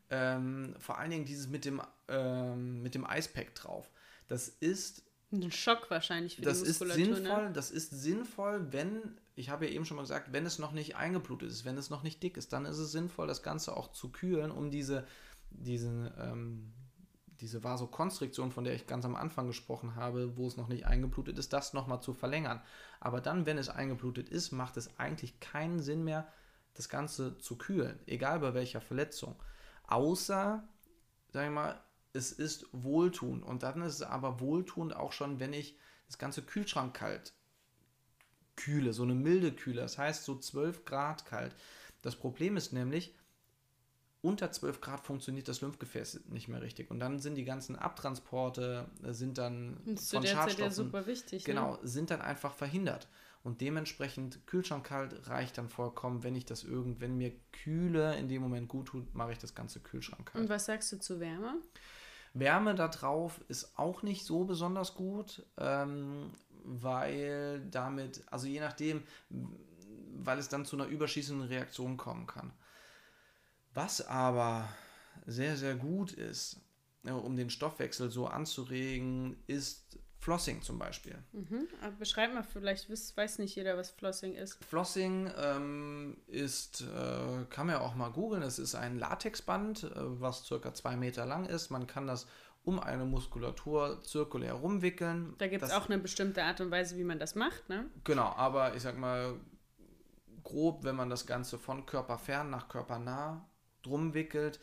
Ähm, vor allen Dingen dieses mit dem, ähm, mit dem Eispack drauf. Das ist Ein Schock wahrscheinlich für das die ist Muskulatur. sinnvoll, Ne? das ist sinnvoll, wenn, ich habe ja eben schon mal gesagt, wenn es noch nicht eingeblutet ist, wenn es noch nicht dick ist, dann ist es sinnvoll, das Ganze auch zu kühlen, um diese, diesen, ähm, diese Vasokonstriktion, von der ich ganz am Anfang gesprochen habe, wo es noch nicht eingeblutet ist, das nochmal zu verlängern. Aber dann, wenn es eingeblutet ist, macht es eigentlich keinen Sinn mehr, das Ganze zu kühlen, egal bei welcher Verletzung. Außer, sag ich mal, es ist wohltuend. Und dann ist es aber wohltuend auch schon, wenn ich das ganze Kühlschrank kalt kühle, so eine milde Kühle. Das heißt so 12 Grad kalt. Das Problem ist nämlich, unter 12 Grad funktioniert das Lymphgefäß nicht mehr richtig. Und dann sind die ganzen Abtransporte, äh, sind dann Das von der Zeit ja Schadstoffen, super wichtig. genau, Ne? sind dann einfach verhindert. Und dementsprechend Kühlschrank kalt reicht dann vollkommen, wenn ich das irgend, wenn mir Kühle in dem Moment gut tut, mache ich das ganze Kühlschrank kalt. Und was sagst du zu Wärme? Wärme da drauf ist auch nicht so besonders gut, ähm, weil damit, also je nachdem, weil es dann zu einer überschießenden Reaktion kommen kann. Was aber sehr, sehr gut ist, äh, um den Stoffwechsel so anzuregen, ist Flossing zum Beispiel. Mhm. Aber beschreib mal, vielleicht weiß, weiß nicht jeder, was Flossing ist. Flossing ähm, ist, äh, kann man ja auch mal googeln, es ist ein Latexband, äh, was circa zwei Meter lang ist. Man kann das um eine Muskulatur zirkulär rumwickeln. Da gibt es auch eine bestimmte Art und Weise, wie man das macht, ne? Genau, aber ich sag mal, grob, wenn man das Ganze von körperfern nach körpernah drum wickelt,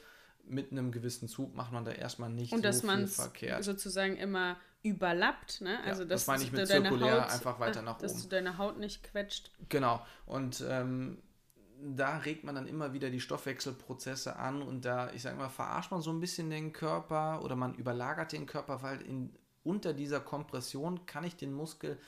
mit einem gewissen Zug macht man da erstmal nicht Und dass so man es verkehrt. sozusagen immer überlappt, ne? Also das dass meine ich mit deine zirkulär, Haut, einfach weiter nach dass oben. du deine Haut nicht quetscht. Genau. Und ähm, da regt man dann immer wieder die Stoffwechselprozesse an und da, ich sag mal, verarscht man so ein bisschen den Körper oder man überlagert den Körper, weil in, unter dieser Kompression kann ich den Muskel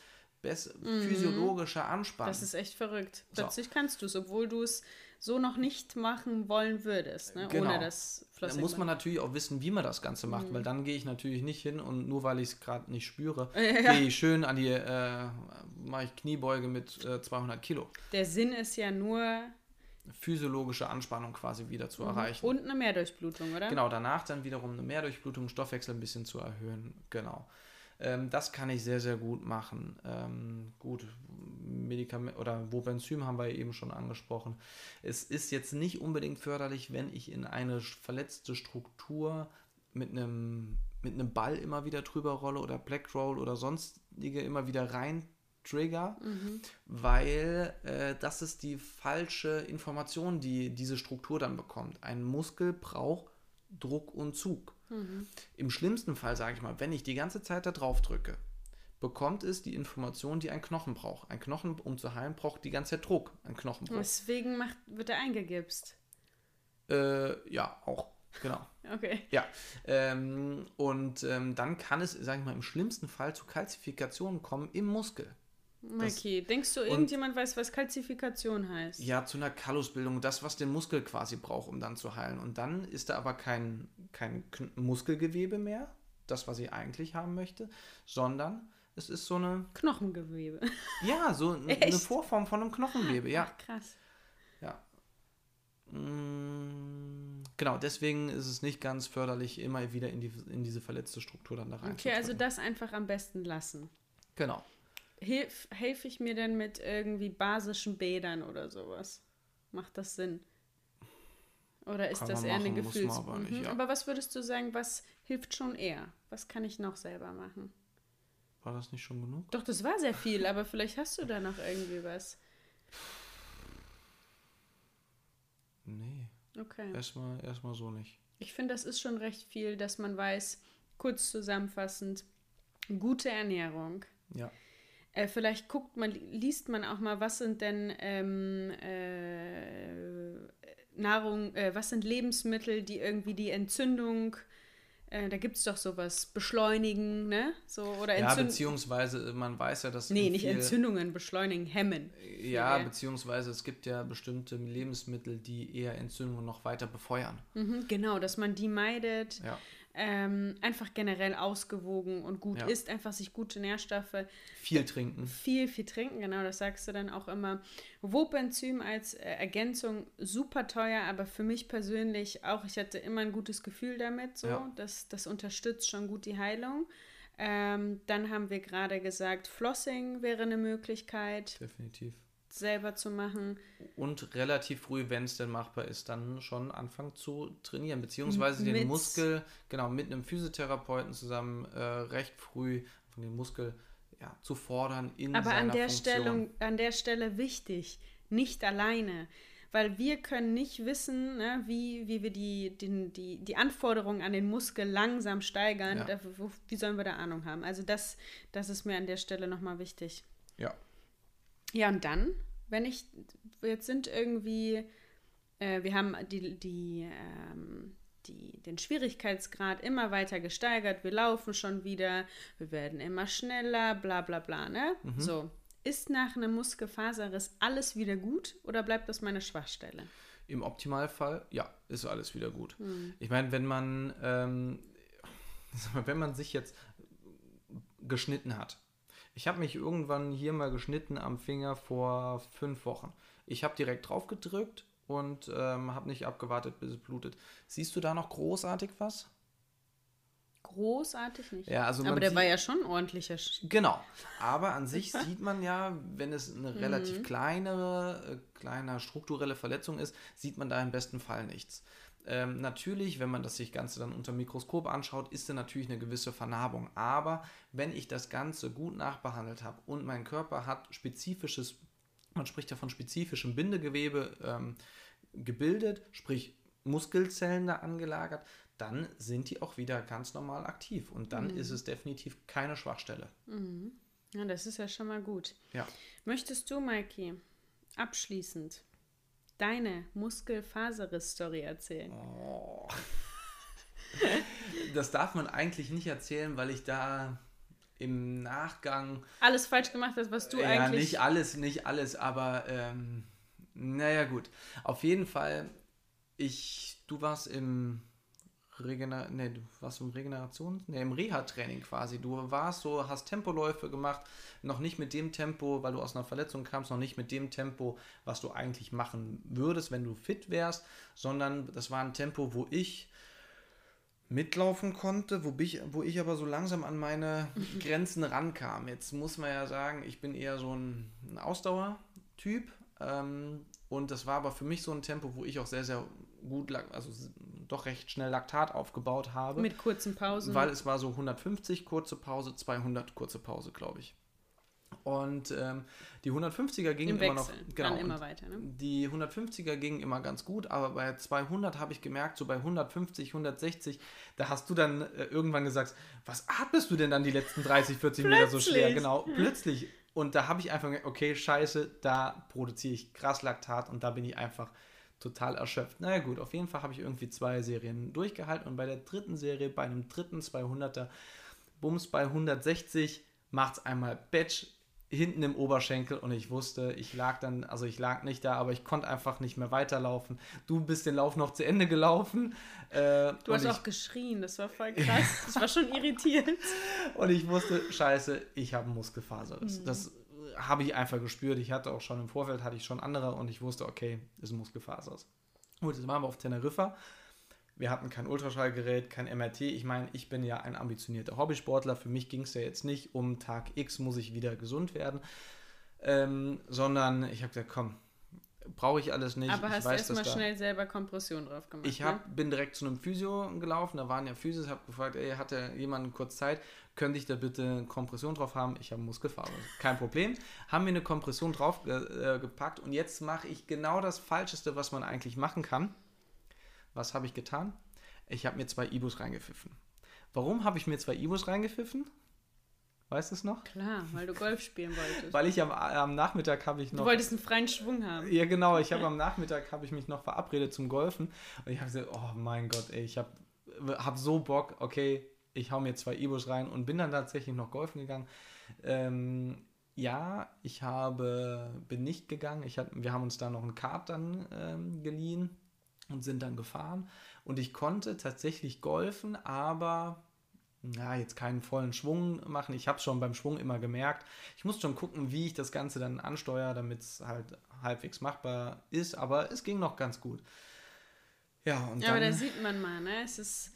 bess physiologischer anspannen. Mhm. Das ist echt verrückt. So. Plötzlich kannst du es, obwohl du es so noch nicht machen wollen würdest, ne? Genau. ohne das Da Flossing. muss man natürlich auch wissen, wie man das Ganze macht, weil dann gehe ich natürlich nicht hin und nur weil ich es gerade nicht spüre, Ja. gehe ich schön an die, äh, mache ich Kniebeuge mit äh, 200 Kilo. Der Sinn ist ja nur Physiologische Anspannung quasi wieder zu erreichen. und eine Mehrdurchblutung, oder? Genau, danach dann wiederum eine Mehrdurchblutung, Stoffwechsel ein bisschen zu erhöhen. Genau. Ähm, das kann ich sehr, sehr gut machen. Ähm, gut, Medikament oder Wobenzym haben wir eben schon angesprochen. Es ist jetzt nicht unbedingt förderlich, wenn ich in eine verletzte Struktur mit einem, mit einem Ball immer wieder drüber rolle oder Black Roll oder sonstige immer wieder rein trigger, weil äh, das ist die falsche Information, die diese Struktur dann bekommt. Ein Muskel braucht Druck und Zug. Im schlimmsten Fall, sage ich mal, wenn ich die ganze Zeit da drauf drücke, bekommt es die Information, die ein Knochen braucht. Ein Knochen, um zu heilen, braucht die ganze Zeit Druck. Ein Knochen braucht. Deswegen macht, wird er eingegipst. Äh, ja, auch. Genau. Okay. Ja. Ähm, und ähm, dann kann es, sage ich mal, im schlimmsten Fall zu Kalzifikationen kommen im Muskel. Okay, denkst du, irgendjemand weiß, was Kalzifikation heißt? Ja, zu einer Kallusbildung, das, was der Muskel quasi braucht, um dann zu heilen. Und dann ist da aber kein, kein Muskelgewebe mehr, das, was ich eigentlich haben möchte, sondern es ist so eine, Knochengewebe. ja, so eine? Vorform von einem Knochengewebe, ja. Ach, krass. ja. Mm, Genau, deswegen ist es nicht ganz förderlich, immer wieder in, die, in diese verletzte Struktur dann da rein Okay, also das einfach am besten lassen. Genau. Hilf, helfe ich mir denn mit irgendwie basischen Bädern oder sowas? Macht das Sinn? Oder ist das eher eine machen, muss Gefühls... aber nicht, Mhm. ja. Aber was würdest du sagen, was hilft schon eher? Was kann ich noch selber machen? War das nicht schon genug? Doch, das war sehr viel, aber vielleicht hast du da noch irgendwie was. Nee, Okay. erstmal erstmal so nicht. Ich finde, das ist schon recht viel, dass man weiß, kurz zusammenfassend, gute Ernährung. Ja. Äh, vielleicht guckt man, liest man auch mal, was sind denn ähm, äh, Nahrung, äh, was sind Lebensmittel, die irgendwie die Entzündung, äh, da gibt es doch sowas, beschleunigen, ne? So, oder Ja, beziehungsweise man weiß ja, dass nee, nicht Entzündungen, beschleunigen, hemmen. Ja, Ja. beziehungsweise es gibt ja bestimmte Lebensmittel, die eher Entzündungen noch weiter befeuern. Mhm, genau, dass man die meidet. Ja. Ähm, einfach generell ausgewogen und gut Ja. isst, einfach sich gute Nährstoffe Viel trinken. viel, viel trinken, genau, das sagst du dann auch immer. Wobenzym als äh, Ergänzung super teuer, aber für mich persönlich auch, ich hatte immer ein gutes Gefühl damit, so, Ja. das, das unterstützt schon gut die Heilung. Ähm, dann haben wir gerade gesagt, Flossing wäre eine Möglichkeit, Definitiv. Selber zu machen. Und relativ früh, wenn es denn machbar ist, dann schon anfangen zu trainieren, beziehungsweise Mit- den Muskel, genau, mit einem Physiotherapeuten zusammen äh, recht früh von den Muskel ja, zu fordern in Aber seiner an der, Funktion. Stellung, an der Stelle wichtig, nicht alleine. Weil wir können nicht wissen, ne, wie, wie wir die, den, die, die Anforderungen an den Muskel langsam steigern. Ja. Da, wo, wie sollen wir da Ahnung haben? Also das, das ist mir an der Stelle nochmal wichtig. Ja. Ja, und dann, wenn ich, jetzt sind irgendwie, äh, wir haben die, die, ähm, die, den Schwierigkeitsgrad immer weiter gesteigert, wir laufen schon wieder, wir werden immer schneller, bla bla bla, ne? So. Ist nach einem Muskelfaserriss alles wieder gut oder bleibt das meine Schwachstelle? Im Optimalfall, ja, ist alles wieder gut. Ich meine, wenn man, ähm, wenn man sich jetzt geschnitten hat. Ich habe mich irgendwann hier mal geschnitten am Finger vor fünf Wochen. Ich habe direkt drauf gedrückt und ähm, habe nicht abgewartet, bis es blutet. Siehst du da noch großartig was? Großartig nicht. Ja, also Aber der war ja schon ein ordentlicher. Sch Genau. Aber an sich sieht man ja, wenn es eine relativ kleinere, äh, kleiner strukturelle Verletzung ist, sieht man da im besten Fall nichts. Ähm, natürlich, wenn man das sich Ganze dann unter dem Mikroskop anschaut, ist da natürlich eine gewisse Vernarbung. Aber wenn ich das Ganze gut nachbehandelt habe und mein Körper hat spezifisches, man spricht ja von spezifischem Bindegewebe ähm, gebildet, sprich Muskelzellen da angelagert, dann sind die auch wieder ganz normal aktiv. Und dann ist es definitiv keine Schwachstelle. ja, das ist ja schon mal gut. Ja. Möchtest du, Mikey, abschließend deine Muskelfaserriss-Story erzählen? Oh. Das darf man eigentlich nicht erzählen, weil ich da im Nachgang Alles falsch gemacht hast, was du ja eigentlich. nicht alles, nicht alles, aber ähm, naja gut. Auf jeden Fall, ich, du warst im Regener, nee, du warst im Regeneration, nee, im Reha-Training quasi. Du warst so, hast Tempoläufe gemacht, noch nicht mit dem Tempo, weil du aus einer Verletzung kamst, noch nicht mit dem Tempo, was du eigentlich machen würdest, wenn du fit wärst, sondern das war ein Tempo, wo ich mitlaufen konnte, wo ich, wo ich aber so langsam an meine Grenzen rankam. Jetzt muss man ja sagen, ich bin eher so ein, ein Ausdauertyp ähm, und das war aber für mich so ein Tempo, wo ich auch sehr, sehr gut, also doch recht schnell Laktat aufgebaut habe. mit kurzen Pausen. Weil es war so 150 kurze Pause, 200 kurze Pause, glaube ich. Und ähm, die 150er gingen Im immer noch. Genau, immer weiter, ne? Die 150er gingen immer ganz gut, aber bei 200 habe ich gemerkt, so bei 150, 160, da hast du dann äh, irgendwann gesagt, was atmest du denn dann die letzten 30, 40 Meter so schwer? Genau, plötzlich. Und da habe ich einfach gemerkt, okay, scheiße, da produziere ich krass Laktat und da bin ich einfach total erschöpft. Naja gut, auf jeden Fall habe ich irgendwie zwei Serien durchgehalten und bei der dritten Serie, bei einem dritten 200er, Bums bei 160, macht es einmal Batch hinten im Oberschenkel und ich wusste, ich lag dann, also ich lag nicht da, aber ich konnte einfach nicht mehr weiterlaufen. Du bist den Lauf noch zu Ende gelaufen. Äh, Du hast auch geschrien, das war voll krass. Das war schon irritierend. und ich wusste, scheiße, ich habe einen Muskelfaserriss. Das äh, habe ich einfach gespürt. Ich hatte auch schon im Vorfeld, hatte ich schon andere und ich wusste, okay, ist ein Muskelfaserriss. Gut, jetzt waren wir auf Teneriffa. Wir hatten kein Ultraschallgerät, kein MRT. Ich meine, ich bin ja ein ambitionierter Hobbysportler. Für mich ging es ja jetzt nicht um Tag X muss ich wieder gesund werden, ähm, sondern ich habe gesagt, komm, brauche ich alles nicht. Aber ich hast weiß, erstmal schnell selber Kompression drauf gemacht. ich hab, bin direkt zu einem Physio gelaufen, da waren ja Physios, habe gefragt, ey, hatte jemand kurz Zeit, könnte ich da bitte eine Kompression drauf haben? Ich habe Muskelfaser. Kein Problem. Haben wir eine Kompression drauf äh, gepackt und jetzt mache ich genau das Falscheste, was man eigentlich machen kann. Was habe ich getan? Ich habe mir zwei Ibus reingepfiffen. Warum habe ich mir zwei Ibus reingepfiffen? Weißt du es noch? Klar, weil du Golf spielen wolltest. Weil ich am, am Nachmittag habe ich du noch wolltest einen freien Schwung haben. ja, genau. Ich habe am Nachmittag habe ich mich noch verabredet zum Golfen und ich habe gesagt, oh mein Gott, ey, ich habe hab so Bock, okay, ich hau mir zwei Ibus rein und bin dann tatsächlich noch golfen gegangen. Ähm, ja, ich habe, bin nicht gegangen. Ich hab, wir haben uns da noch ein Kart dann ähm, geliehen und sind dann gefahren. Und ich konnte tatsächlich golfen, aber ja, jetzt keinen vollen Schwung machen. Ich habe es schon beim Schwung immer gemerkt. Ich muss schon gucken, wie ich das Ganze dann ansteuere, damit es halt halbwegs machbar ist. Aber es ging noch ganz gut. Ja, und Ja, aber da dann... sieht man mal, ne? Es ist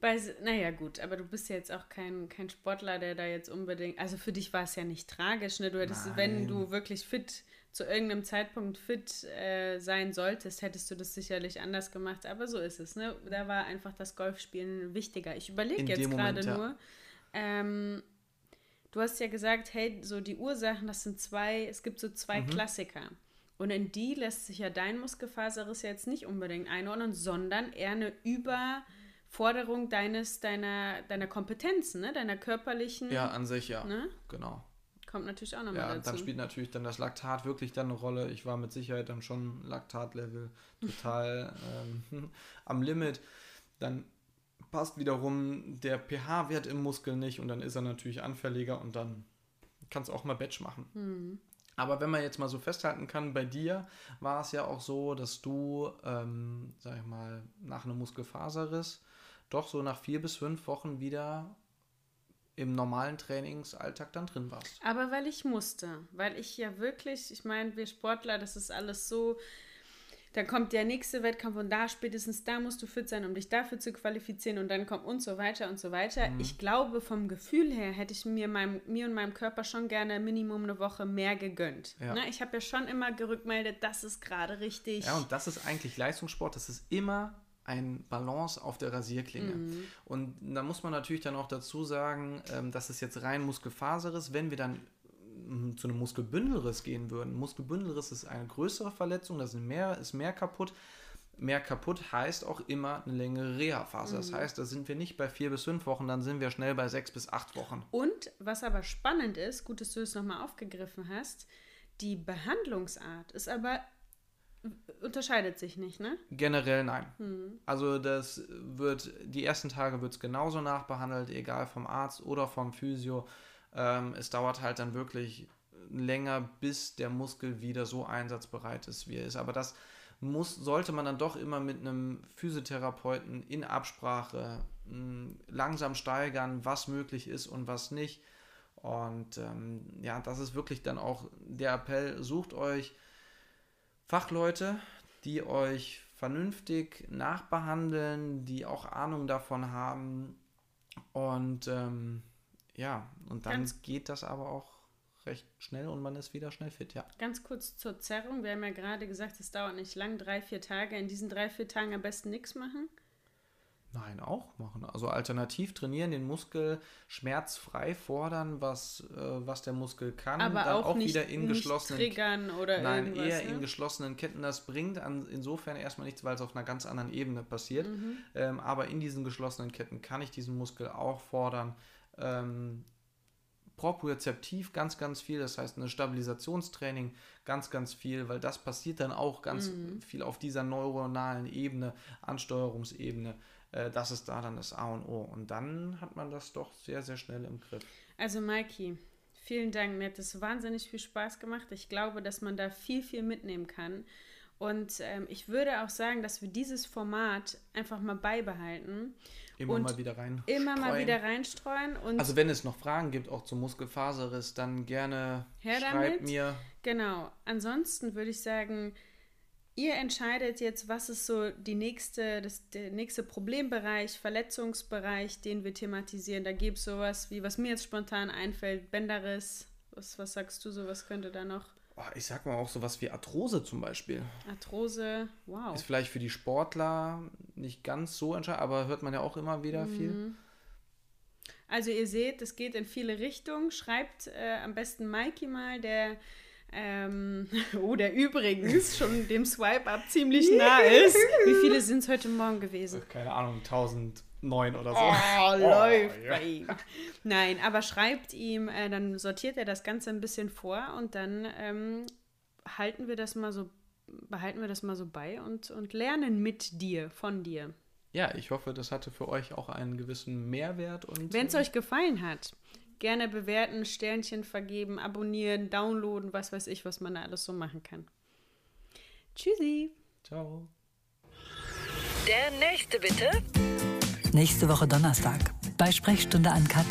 bei, naja, gut, aber du bist ja jetzt auch kein, kein Sportler, der da jetzt unbedingt, also für dich war es ja nicht tragisch, ne? Du hättest, wenn Nein. du wirklich fit, zu irgendeinem Zeitpunkt fit äh, sein solltest, hättest du das sicherlich anders gemacht, aber so ist es, ne? Da war einfach das Golfspielen wichtiger. Ich überlege jetzt gerade ja. nur, ähm, du hast ja gesagt, hey, so die Ursachen, das sind zwei, es gibt so zwei Mhm. Klassiker. Und in die lässt sich ja dein Muskelfaserriss jetzt nicht unbedingt einordnen, sondern eher eine Überforderung deines, deiner, deiner Kompetenzen, ne? deiner körperlichen. Ja, an sich ja. Ne? genau. Kommt natürlich auch nochmal Ja, dazu. dann spielt natürlich dann das Laktat wirklich dann eine Rolle. Ich war mit Sicherheit dann schon Laktatlevel total ähm, am Limit. Dann passt wiederum der pH-Wert im Muskel nicht und dann ist er natürlich anfälliger und dann kannst du auch mal Batch machen. Hm. Aber wenn man jetzt mal so festhalten kann, bei dir war es ja auch so, dass du, ähm, sag ich mal, nach einem Muskelfaserriss doch so nach vier bis fünf Wochen wieder im normalen Trainingsalltag dann drin warst. Aber weil ich musste, weil ich ja wirklich, ich meine, wir Sportler, das ist alles so dann kommt der nächste Wettkampf und da spätestens da musst du fit sein, um dich dafür zu qualifizieren und dann kommt und so weiter und so weiter. Mhm. Ich glaube, vom Gefühl her hätte ich mir, meinem, mir und meinem Körper schon gerne Minimum eine Woche mehr gegönnt. Ja. Ne? Ich habe ja schon immer gerückmeldet, das ist gerade richtig. Ja, und das ist eigentlich Leistungssport, das ist immer ein Balance auf der Rasierklinge. Mhm. Und da muss man natürlich dann auch dazu sagen, ähm, dass es jetzt rein Muskelfaser ist. Wenn wir dann mm, zu einem Muskelbündelriss gehen würden, Muskelbündelriss ist eine größere Verletzung, da ist mehr, ist mehr kaputt. Mehr kaputt heißt auch immer eine längere Reha-Phase. Das mhm. heißt, da sind wir nicht bei vier bis fünf Wochen, dann sind wir schnell bei sechs bis acht Wochen. Und was aber spannend ist, gut, dass du es nochmal aufgegriffen hast, die Behandlungsart ist aber unterscheidet sich nicht, ne? Generell nein. Hm. Also das wird, die ersten Tage wird es genauso nachbehandelt, egal vom Arzt oder vom Physio. Ähm, es dauert halt dann wirklich länger, bis der Muskel wieder so einsatzbereit ist, wie er ist. Aber das muss, sollte man dann doch immer mit einem Physiotherapeuten in Absprache mh, hm, langsam steigern, was möglich ist und was nicht. Und ähm, ja, das ist wirklich dann auch der Appell, sucht euch Fachleute, die euch vernünftig nachbehandeln, die auch Ahnung davon haben. Und ähm, ja, und dann ganz geht das aber auch recht schnell und man ist wieder schnell fit, ja. Ganz kurz zur Zerrung. Wir haben ja gerade gesagt, es dauert nicht lang, drei, vier Tage. In diesen drei, vier Tagen am besten nichts machen. Nein, auch machen. Also alternativ trainieren, den Muskel schmerzfrei fordern, was, äh, was der Muskel kann. Aber dann auch, auch nicht, wieder in geschlossenen triggern oder Nein, eher ne? in geschlossenen Ketten. Das bringt an, insofern erstmal nichts, weil es auf einer ganz anderen Ebene passiert. Mhm. Ähm, aber in diesen geschlossenen Ketten kann ich diesen Muskel auch fordern. Ähm, propriozeptiv ganz, ganz viel. Das heißt, eine Stabilisationstraining ganz, ganz viel, weil das passiert dann auch ganz mhm. viel auf dieser neuronalen Ebene, Ansteuerungsebene. Äh, das ist da dann das A und O. Und dann hat man das doch sehr, sehr schnell im Griff. Also, Maiki, vielen Dank. Mir hat es wahnsinnig viel Spaß gemacht. Ich glaube, dass man da viel, viel mitnehmen kann. Und ähm, ich würde auch sagen, dass wir dieses Format einfach mal beibehalten. Immer mal wieder rein. Immer mal wieder reinstreuen. Und also wenn es noch Fragen gibt, auch zum Muskelfaserriss, dann gerne schreibt mir. Genau. Ansonsten würde ich sagen, Ihr entscheidet jetzt, was ist so die nächste, das, der nächste Problembereich, Verletzungsbereich, den wir thematisieren. Da gibt es sowas wie, was mir jetzt spontan einfällt, Bänderriss. Was, was sagst du so, was könnte da noch? Oh, ich sag mal auch sowas wie Arthrose zum Beispiel. Arthrose, wow. Ist vielleicht für die Sportler nicht ganz so entscheidend, aber hört man ja auch immer wieder mhm. viel. Also ihr seht, es geht in viele Richtungen. Schreibt äh, am besten Mikey mal, der ähm, oh, der übrigens schon dem Swipe-Up ziemlich nah ist. Wie viele sind es heute Morgen gewesen? Keine Ahnung, 1009 oder so. Oh, läuft oh, bei ihm. Nein, aber schreibt ihm, äh, dann sortiert er das Ganze ein bisschen vor und dann ähm, halten wir das mal so, behalten wir das mal so bei und, und lernen mit dir, von dir. Ja, ich hoffe, das hatte für euch auch einen gewissen Mehrwert. Wenn es euch gefallen hat, Gerne bewerten, Sternchen vergeben, abonnieren, downloaden, was weiß ich, was man da alles so machen kann. Tschüssi. Ciao. Der nächste bitte. Nächste Woche Donnerstag bei Sprechstunde an Kat.